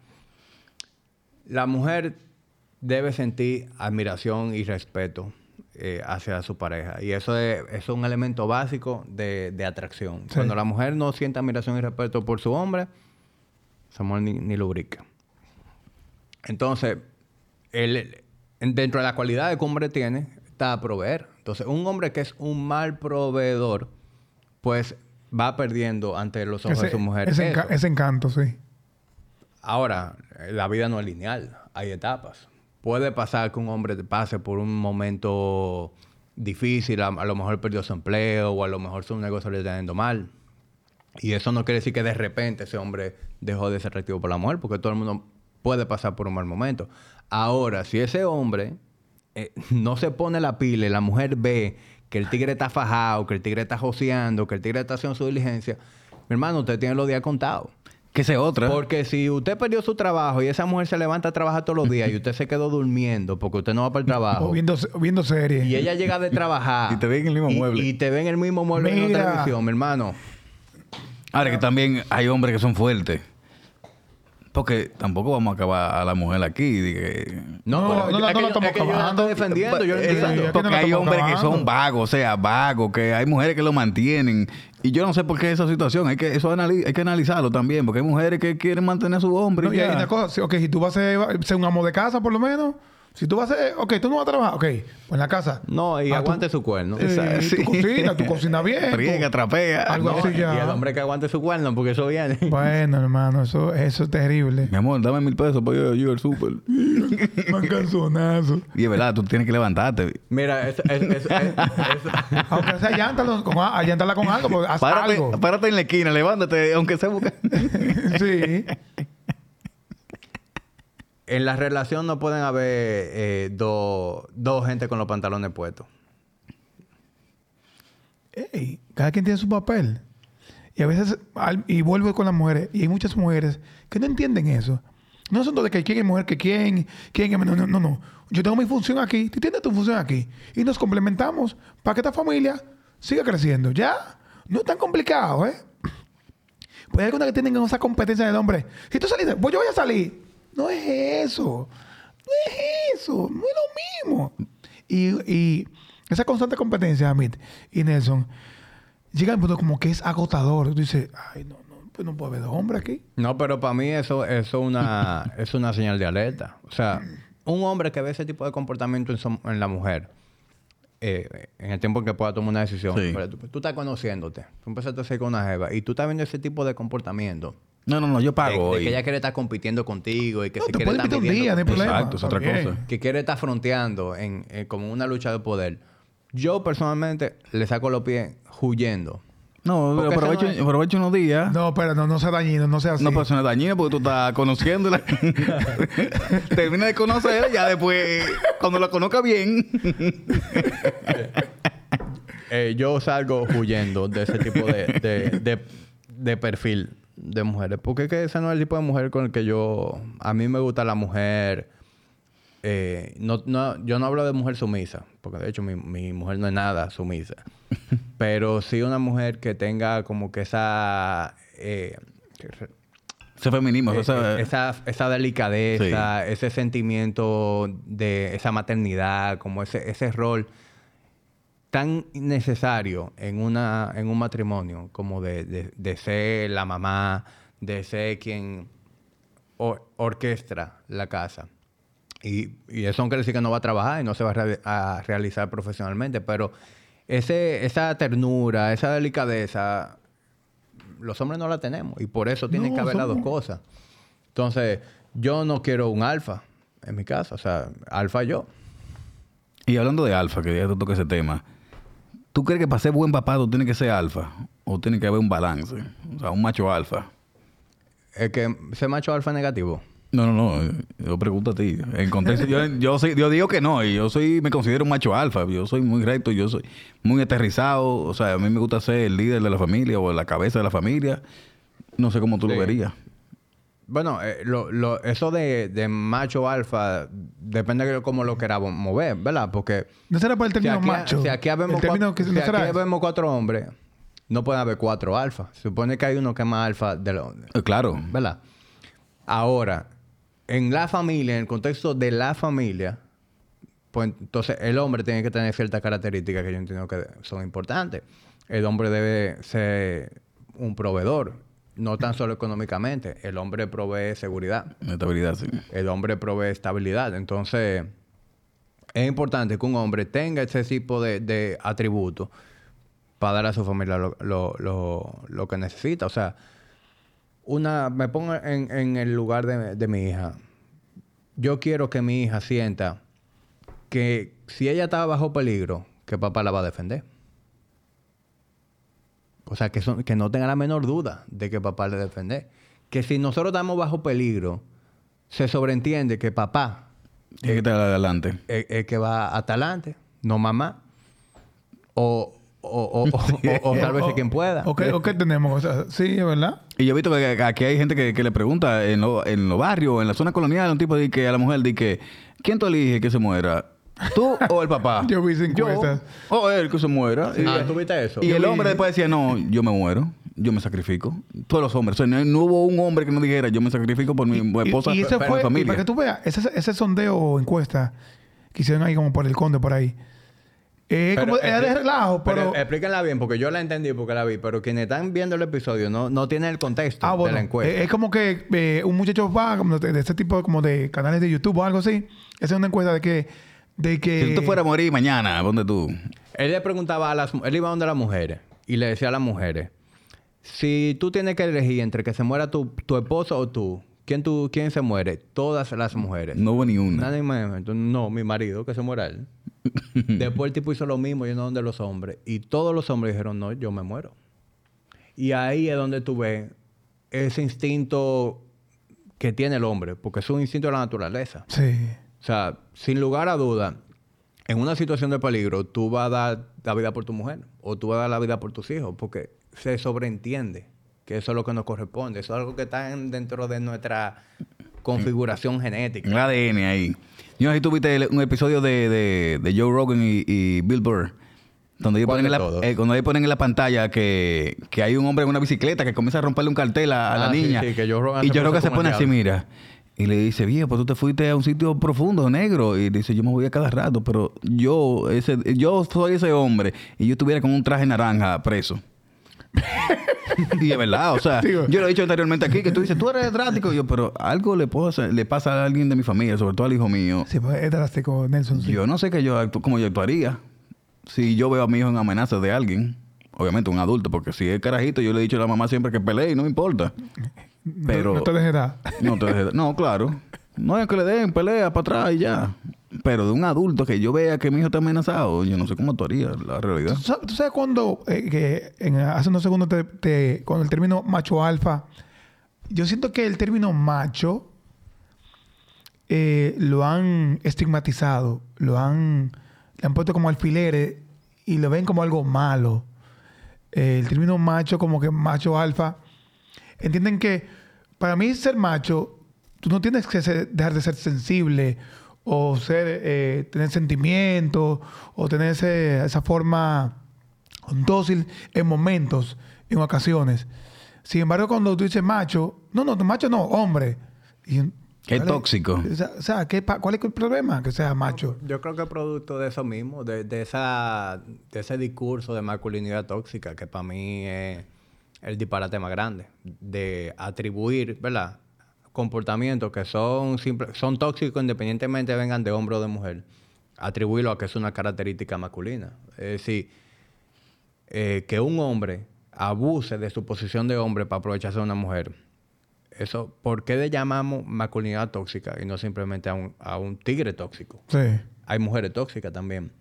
la mujer debe sentir admiración y respeto eh, hacia su pareja. Y eso es, un elemento básico de, de atracción. Sí. Cuando la mujer no siente admiración y respeto por su hombre, mujer ni, ni lubrica. Entonces, el, dentro de la cualidad que un hombre tiene, está a proveer. Entonces, un hombre que es un mal proveedor, pues va perdiendo ante los ojos de su mujer. ese, enca- eso. ese encanto, sí. Ahora, la vida no es lineal, hay etapas. Puede pasar que un hombre pase por un momento difícil, a, lo mejor perdió su empleo o a lo mejor su negocio le está yendo mal. Y eso no quiere decir que de repente ese hombre dejó de ser atractivo por la mujer, porque todo el mundo puede pasar por un mal momento. Ahora, si ese hombre eh, no se pone la pila y la mujer ve que el tigre está fajado, que el tigre está joseando, que el tigre está haciendo su diligencia, mi hermano, usted tiene los días contados. Que es otra. Porque si usted perdió su trabajo y esa mujer se levanta a trabajar todos los días y usted se quedó durmiendo porque usted no va para el trabajo O viendo, viendo series. y ella llega de trabajar Y te ve en el mismo y- mueble. y te ve en el mismo mueble en la televisión, mi hermano. Ahora que también hay hombres que son fuertes. Porque tampoco vamos a acabar a la mujer aquí. de que- No, No, no, no, es no que estamos es que yo defendiendo, yo lo Eh, entiendo. aquí no porque hay hombres que son vagos, o sea, vagos, que hay mujeres que lo mantienen. Y yo no sé por qué esa situación. Hay que, eso anali- hay que analizarlo también. Porque hay mujeres que quieren mantener a su hombre. No, y y hay una cosa, si- tú vas a ser, ser un amo de casa, por lo menos, si tú vas a ser, ok, tú no vas a trabajar, ok, pues en la casa. No, y Ah, tú- aguante su cuerno. Eh, sí. tú cocinas, tú cocinas bien. Friega, tú- trapea. Algo No, así y ya. el hombre que aguante su cuerno porque eso viene. Bueno, hermano, eso, eso es terrible. Mi amor, dame mil pesos para yo ir al súper. Mancanzonazo. y es verdad, tú tienes que levantarte. Mira, eso- Aunque sea llántalo con, allántala con algo, pues haz Párate, algo. párate en la esquina, levántate, aunque sea busca- sí. En la relación no pueden haber eh, dos dos gente con los pantalones puestos. Ey, cada quien tiene su papel. Y a veces, y vuelvo con las mujeres, y hay muchas mujeres que no entienden eso. No son de que quién es mujer que quién, quién. No, no, no, no. Yo tengo mi función aquí, tú tienes tu función aquí. Y nos complementamos para que esta familia siga creciendo. ¿Ya? No es tan complicado, ¿eh? Pues hay algunas que tienen esa competencia del hombre. Si tú saliste, pues yo voy a salir. No es eso. No es eso. No es lo mismo. Y, y esa constante competencia, Amit y Nelson, llega al punto como que es agotador. Tú dices, ay, no, no, pues no puede haber dos hombres aquí. No, pero para mí eso, eso una, es una señal de alerta. O sea, un hombre que ve ese tipo de comportamiento en, su- en la mujer, eh, en el tiempo en que pueda tomar una decisión, Sí. pero tú, tú estás conociéndote, tú empezaste a ser con una jeva y tú estás viendo ese tipo de comportamiento No, no, no, yo pago de hoy. que ella quiere estar compitiendo contigo y que No, se te quiere estar un día, no problema. Exacto, es otra cosa. que quiere estar fronteando en, en- como una lucha de poder. Yo personalmente le saco los pies huyendo. No, Porque aprovecho, no es- aprovecho unos días. No, pero no, no sea dañino, no sea así. No, pero eso no es dañino porque tú estás conociéndola. Termina de conocerla ya después, cuando la conozca bien. Eh, yo salgo huyendo de ese tipo de, de- de- de perfil de mujeres. Porque es que ese no es el tipo de mujer con el que yo... A mí me gusta la mujer... eh, no, no, yo no hablo de mujer sumisa, porque de hecho mi, mi mujer no es nada sumisa. Pero sí una mujer que tenga como que esa... eh, Ese feminismo, o sea, eh, esa, esa delicadeza, ese sentimiento de esa maternidad, como ese, ese rol tan necesario en, una, en un matrimonio, como de, de- de ser la mamá, de ser quien or- orquestra la casa. Y, y eso no quiere decir que no va a trabajar y no se va a, re- a realizar profesionalmente, pero ese, esa ternura, esa delicadeza, los hombres no la tenemos y por eso tienen No, que haber las dos cosas. Entonces, yo no quiero un alfa en mi casa, o sea, alfa yo. y hablando de alfa, que ya te toca ese tema, ¿tú crees que para ser buen papá tú tienes que ser alfa? ¿O tiene que haber un balance? O sea, un macho alfa. Es que ese macho alfa negativo. No, no, no. Yo pregunto a ti. En contexto, yo, yo, soy- yo digo que no. Y yo soy, me considero un macho alfa. Yo soy muy recto. Yo soy muy aterrizado. O sea, a mí me gusta ser el líder de la familia o la cabeza de la familia. No sé cómo tú Sí. lo verías. Bueno, eh, lo, lo- eso de, de macho alfa depende de cómo lo queramos mover, ¿verdad? Porque No será por el si término aquí, macho. si aquí habemos, el término cuatro, que si no aquí habemos cuatro hombres, no puede haber cuatro alfa. Se supone que hay uno que es más alfa de los... Eh, claro. ¿Verdad? Ahora, en la familia, en el contexto de la familia, pues entonces el hombre tiene que tener ciertas características que yo entiendo que son importantes. El hombre debe ser un proveedor, no tan solo económicamente. El hombre provee seguridad, Estabilidad, sí. el hombre provee estabilidad. Entonces, es importante que un hombre tenga ese tipo de, de atributos para dar a su familia lo, lo- lo- lo que necesita. O sea, una, me pongo en, en el lugar de, de mi hija. Yo quiero que mi hija sienta que si ella está bajo peligro, que papá la va a defender. O sea, que, son- que no tenga la menor duda de que papá le defender. Que si nosotros estamos bajo peligro, se sobreentiende que papá Tiene que estar adelante. es el que va hasta adelante, no mamá. O, o, o, o, o, o sálvese quien pueda. ¿O qué, o qué tenemos? O sea, sí, es verdad. Y yo he visto que aquí hay gente que, que le pregunta en, lo- en los barrios, en la zona colonial, un tipo de que a la mujer dice que ¿quién tú eliges que se muera? ¿Tú o el papá? Yo vi encuestas. O él que se muera. Y, Ah, ¿tú viste eso? y Yo el vi- hombre después decía, no, yo me muero, yo me sacrifico. Todos los hombres. O sea, no, no hubo un hombre que no dijera, yo me sacrifico por mi esposa, y, y eso por fue, mi y familia. para que tú veas, ese, ese sondeo o encuesta que hicieron ahí como por el conde, por ahí. Eh, Pero como, era de relajo, pero... explíquenla bien, porque yo la entendí porque la vi, pero quienes están viendo el episodio no, no tienen el contexto ah, de la encuesta. eh, es como que eh, un muchacho va como de, de este tipo como de canales de YouTube o algo así. Esa es una encuesta de que... De que Si tú fueras a morir mañana, ¿dónde tú? Él le preguntaba a las... Él iba donde las mujeres y le decía a las mujeres, si tú tienes que elegir entre que se muera tu, tu esposo o tú, ¿quién, tú, ¿quién se muere? Todas las mujeres. No hubo ni una. Nadie me... entonces, no, mi marido, que se muera él. Después el tipo hizo lo mismo yendo donde los hombres. Y todos los hombres dijeron, no, yo me muero. Y ahí es donde tú ves ese instinto que tiene el hombre, porque es un instinto de la naturaleza. Sí. O sea, sin lugar a duda, en una situación de peligro, tú vas a dar la vida por tu mujer o tú vas a dar la vida por tus hijos, porque se sobreentiende que eso es lo que nos corresponde. Eso es algo que está en- dentro de nuestra configuración genética. El ADN ahí. Yo no sé si tú viste el- un episodio de, de, de Joe Rogan y, y Bill Burr. Donde ellos ¿Cuál ponen, en la, eh, cuando ellos ponen en la pantalla que, que hay un hombre en una bicicleta que comienza a romperle un cartel a, a la Ah, niña. sí, que Rogan y Joe puso Rogan se pone así, mira. Y le dice, viejo, pues tú te fuiste a un sitio profundo, negro. Y dice, yo me voy a cada rato, pero yo, ese, yo soy ese hombre. Y yo estuviera con un traje naranja preso. y es verdad, o sea, Digo- yo lo he dicho anteriormente aquí, que tú dices, tú eres drástico. Y yo, pero algo le, puedo hacer- le pasa a alguien de mi familia, sobre todo al hijo mío. Sí, pues es drástico, Nelson. sí. Yo no sé que yo cómo yo actuaría si yo veo a mi hijo en amenaza de alguien. Obviamente un adulto, porque si es carajito, yo le he dicho a la mamá siempre que pelee y no me importa. Pero... No te dejes dar. No, te dejes- no, claro. No es que le den pelea para atrás y ya. Pero de un adulto que yo vea que mi hijo está amenazado, yo no sé cómo actuaría la realidad. ¿Tú sabes, tú sabes cuando, eh, que en- hace unos segundos, te, te- con el término macho alfa, yo siento que el término macho eh, lo han estigmatizado, lo han, le han puesto como alfileres y lo ven como algo malo. Eh, el término macho, como que macho alfa, entienden que para mí ser macho, tú no tienes que ser- dejar de ser sensible o ser, eh, tener sentimientos o tener ese- esa forma dócil en momentos, en ocasiones. Sin embargo, cuando tú dices macho, no, no, macho no, hombre. Y, Qué ¿cuál es- tóxico. O sea, o sea, ¿qué pa- ¿cuál es el problema que sea macho? Yo creo que es producto de eso mismo, de, de esa, de ese discurso de masculinidad tóxica, que para mí es el disparate más grande, de atribuir, ¿verdad? Comportamientos que son, simple- son tóxicos independientemente vengan de hombre o de mujer, atribuirlo a que es una característica masculina. Es decir, eh, que un hombre abuse de su posición de hombre para aprovecharse de una mujer. Eso, ¿por qué le llamamos masculinidad tóxica y no simplemente a un, a un tigre tóxico? Sí. Hay mujeres tóxicas también.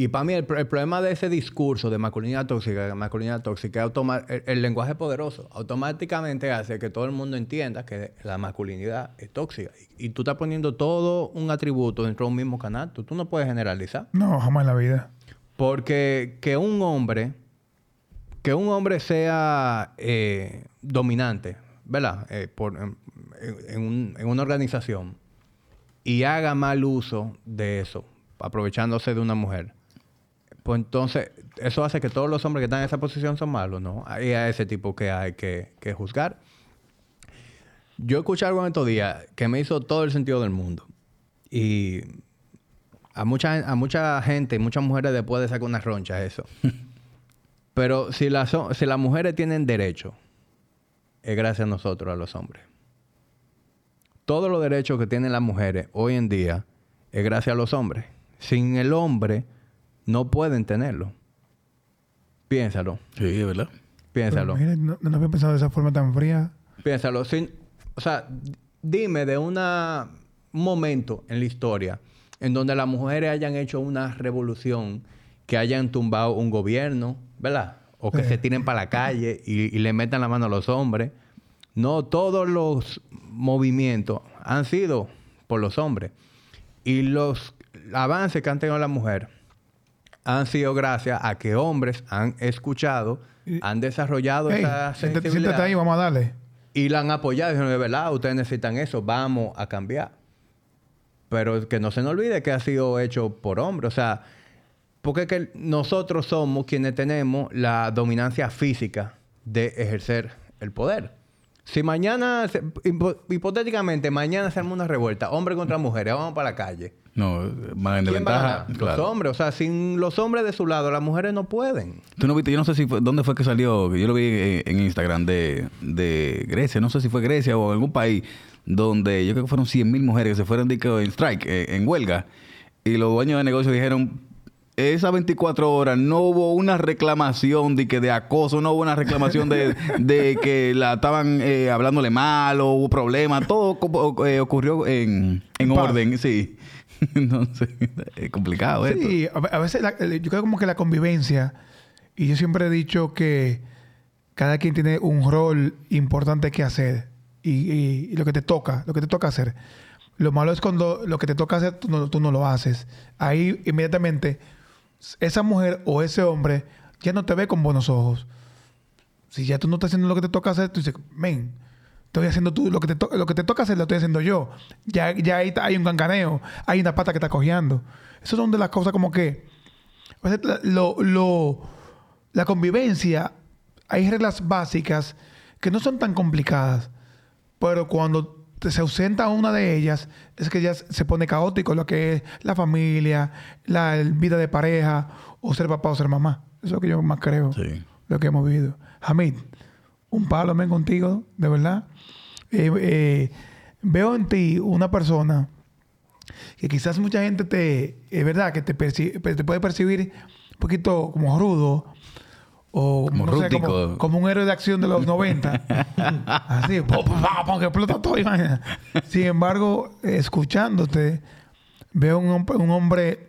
Y para mí el, pro- el problema de ese discurso de masculinidad tóxica, masculinidad tóxica, es automa- el, el lenguaje poderoso. Automáticamente hace que todo el mundo entienda que la masculinidad es tóxica. Y, y tú estás poniendo todo un atributo dentro de un mismo canal. Tú, tú no puedes generalizar. No, jamás en la vida. Porque que un hombre, que un hombre sea eh, dominante, ¿verdad? Eh, por- en, en un- en una organización y haga mal uso de eso, aprovechándose de una mujer. Pues entonces, eso hace que todos los hombres que están en esa posición son malos, ¿no? Hay a ese tipo que hay que, que juzgar. Yo escuché algo en estos días que me hizo todo el sentido del mundo. Y a mucha, a mucha gente, muchas mujeres después de sacar una roncha eso. Pero si las, si las mujeres tienen derecho, es gracias a nosotros, a los hombres. Todos los derechos que tienen las mujeres hoy en día es gracias a los hombres. Sin el hombre no pueden tenerlo. Piénsalo, Sí, verdad. piénsalo. No, no había pensado de esa forma tan fría. Piénsalo. Sin, o sea, dime de una, un momento en la historia en donde las mujeres hayan hecho una revolución, que hayan tumbado un gobierno, ¿verdad? O que Sí. se tiren para la calle y, y le metan la mano a los hombres. No, todos los movimientos han sido por los hombres. Y los avances que han tenido las mujeres han sido gracias a que hombres han escuchado, han desarrollado esa sensibilidad. siéntate ahí, vamos a darle. Y la han apoyado. Dijeron, de verdad, ustedes necesitan eso, vamos a cambiar. Pero que no se nos olvide que ha sido hecho por hombres. O sea, porque es que nosotros somos quienes tenemos la dominancia física de ejercer el poder. Si mañana, hipotéticamente, mañana se arma una revuelta, hombre contra mujeres, vamos para la calle. No, más en ¿Quién va a desventaja. ganar? Los Claro. hombres. O sea, sin los hombres de su lado, las mujeres no pueden. Tú no viste, yo no sé si fue, dónde fue que salió, yo lo vi en, en Instagram de, de Grecia, no sé si fue Grecia o algún país, donde yo creo que fueron 100 mil mujeres que se fueron en strike, eh, en huelga, y los dueños de negocio dijeron, esas 24 horas no hubo una reclamación de que de acoso, no hubo una reclamación de, de que la estaban eh, hablándole mal o hubo problemas, todo eh, ocurrió en, en orden, sí. Entonces, es complicado esto. Sí, a, ve- a veces la- yo creo como que la convivencia, y yo siempre he dicho que cada quien tiene un rol importante que hacer y, y- y lo que te toca, lo que te toca hacer. Lo malo es cuando lo que te toca hacer tú no, tú no lo haces. Ahí inmediatamente esa mujer o ese hombre ya no te ve con buenos ojos. Si ya tú no estás haciendo lo que te toca hacer, tú dices, men, estoy haciendo tú lo que te, lo que te toca hacer, lo estoy haciendo yo. Ya, ya ahí hay un cancaneo, hay una pata que está cojeando. Eso son de las cosas como que. lo, lo- la convivencia, hay reglas básicas que no son tan complicadas, pero cuando se ausenta una de ellas, es que ya se pone caótico lo que es la familia, la vida de pareja, o ser papá o ser mamá. Eso es lo que yo más creo Sí. lo que hemos vivido. Hamid, un palo men contigo, de verdad. Eh, eh, veo en ti una persona que quizás mucha gente te, es verdad, que te, te puede percibir un poquito como rudo o Como no sé, como, un héroe de acción de los 90. Así, pum, pum, pum, pum, que explota todo. imagina. Sin embargo, escuchándote, veo un hombre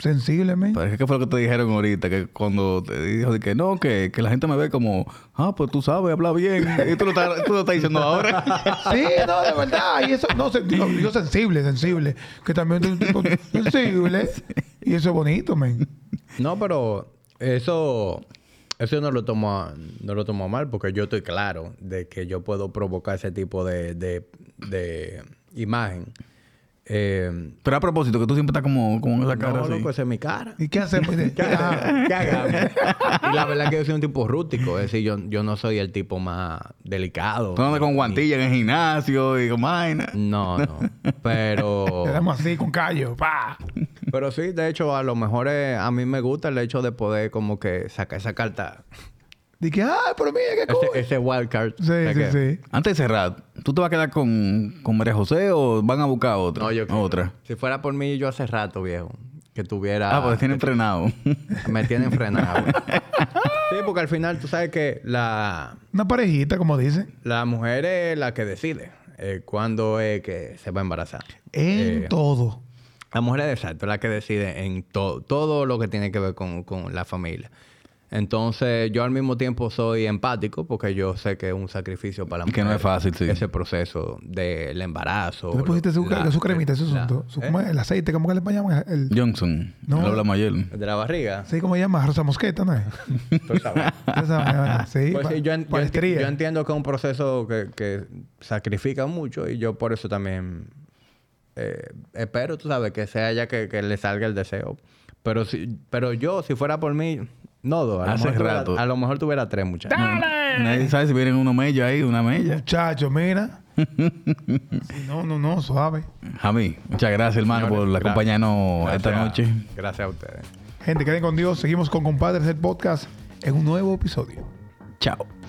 sensible, men. Pero es que ¿qué fue lo que te dijeron ahorita? Que cuando te dijo de que no, que, que la gente me ve como, ah, pues tú sabes, habla bien. Y tú lo estás, tú lo estás diciendo ahora. Sí, no, de verdad. Y eso, no, digo sensible, sensible. Que también es un tipo sensible. Y eso es bonito, men. No, pero eso, eso no lo tomo, a- no lo tomo a mal porque yo estoy claro de que yo puedo provocar ese tipo de, de, de imagen. Eh, Pero a propósito, que tú siempre estás como, como en esa cara no, así. loco, esa es mi cara. ¿Y qué hacemos? ¿Qué hagamos? ¿Qué hagamos? y la verdad es que yo soy un tipo rústico. Es decir, yo, yo no soy el tipo más delicado. Tú andas con guantilla en el gimnasio y con vaina. No, no. Pero... Le damos así, con callo. Pa. Pero sí, de hecho, a lo mejor eh, a mí me gusta el hecho de poder como que sacar esa carta. Dije, ay, pero mira, qué cool. Ese, ese wild card. Sí, ¿sabes sí, sí. Antes de cerrar, ¿tú te vas a quedar con, con María José o van a buscar otra? No, yo creo- Otra. Si fuera por mí, yo hace rato, viejo. Que tuviera... Ah, pues tiene entrenado. Me tienen frenado. sí, porque al final tú sabes que la, Una parejita, como dicen. la mujer es la que decide eh, cuándo es que se va a embarazar. En Eh, todo. La mujer es exacto, la que decide en todo todo lo que tiene que ver con, con la familia. Entonces, yo al mismo tiempo soy empático porque yo sé que es un sacrificio para la Y que no es fácil, sí. Ese proceso del embarazo. Tú le pusiste su, la- su cremita, asunto. ¿eh? El aceite, ¿cómo que le llaman? El, Johnson. No. Lo hablamos ayer. De la barriga. sí, ¿cómo se llama? Rosa mosqueta, ¿no es? Tú sabes. Esa vaina, sí, Pues pa- sí, yo, en- yo enti- yo entiendo que es un proceso que, que sacrifica mucho y yo por eso también eh, espero, tú sabes, que sea ella que, que le salga el deseo. Pero si, pero yo, si fuera por mí, no dos. A lo, Hace tuviera- rato. a lo mejor tuviera tres, muchachos. Nadie sabe si vienen unos mellos ahí, una mella. Muchacho, mira. Sí, no, no, no, suave. Jami, muchas gracias, hermano, Señores, por gracias. acompañarnos esta noche. Gracias a ustedes. Gente, queden con Dios. Seguimos con Compadres el podcast en un nuevo episodio. Chao.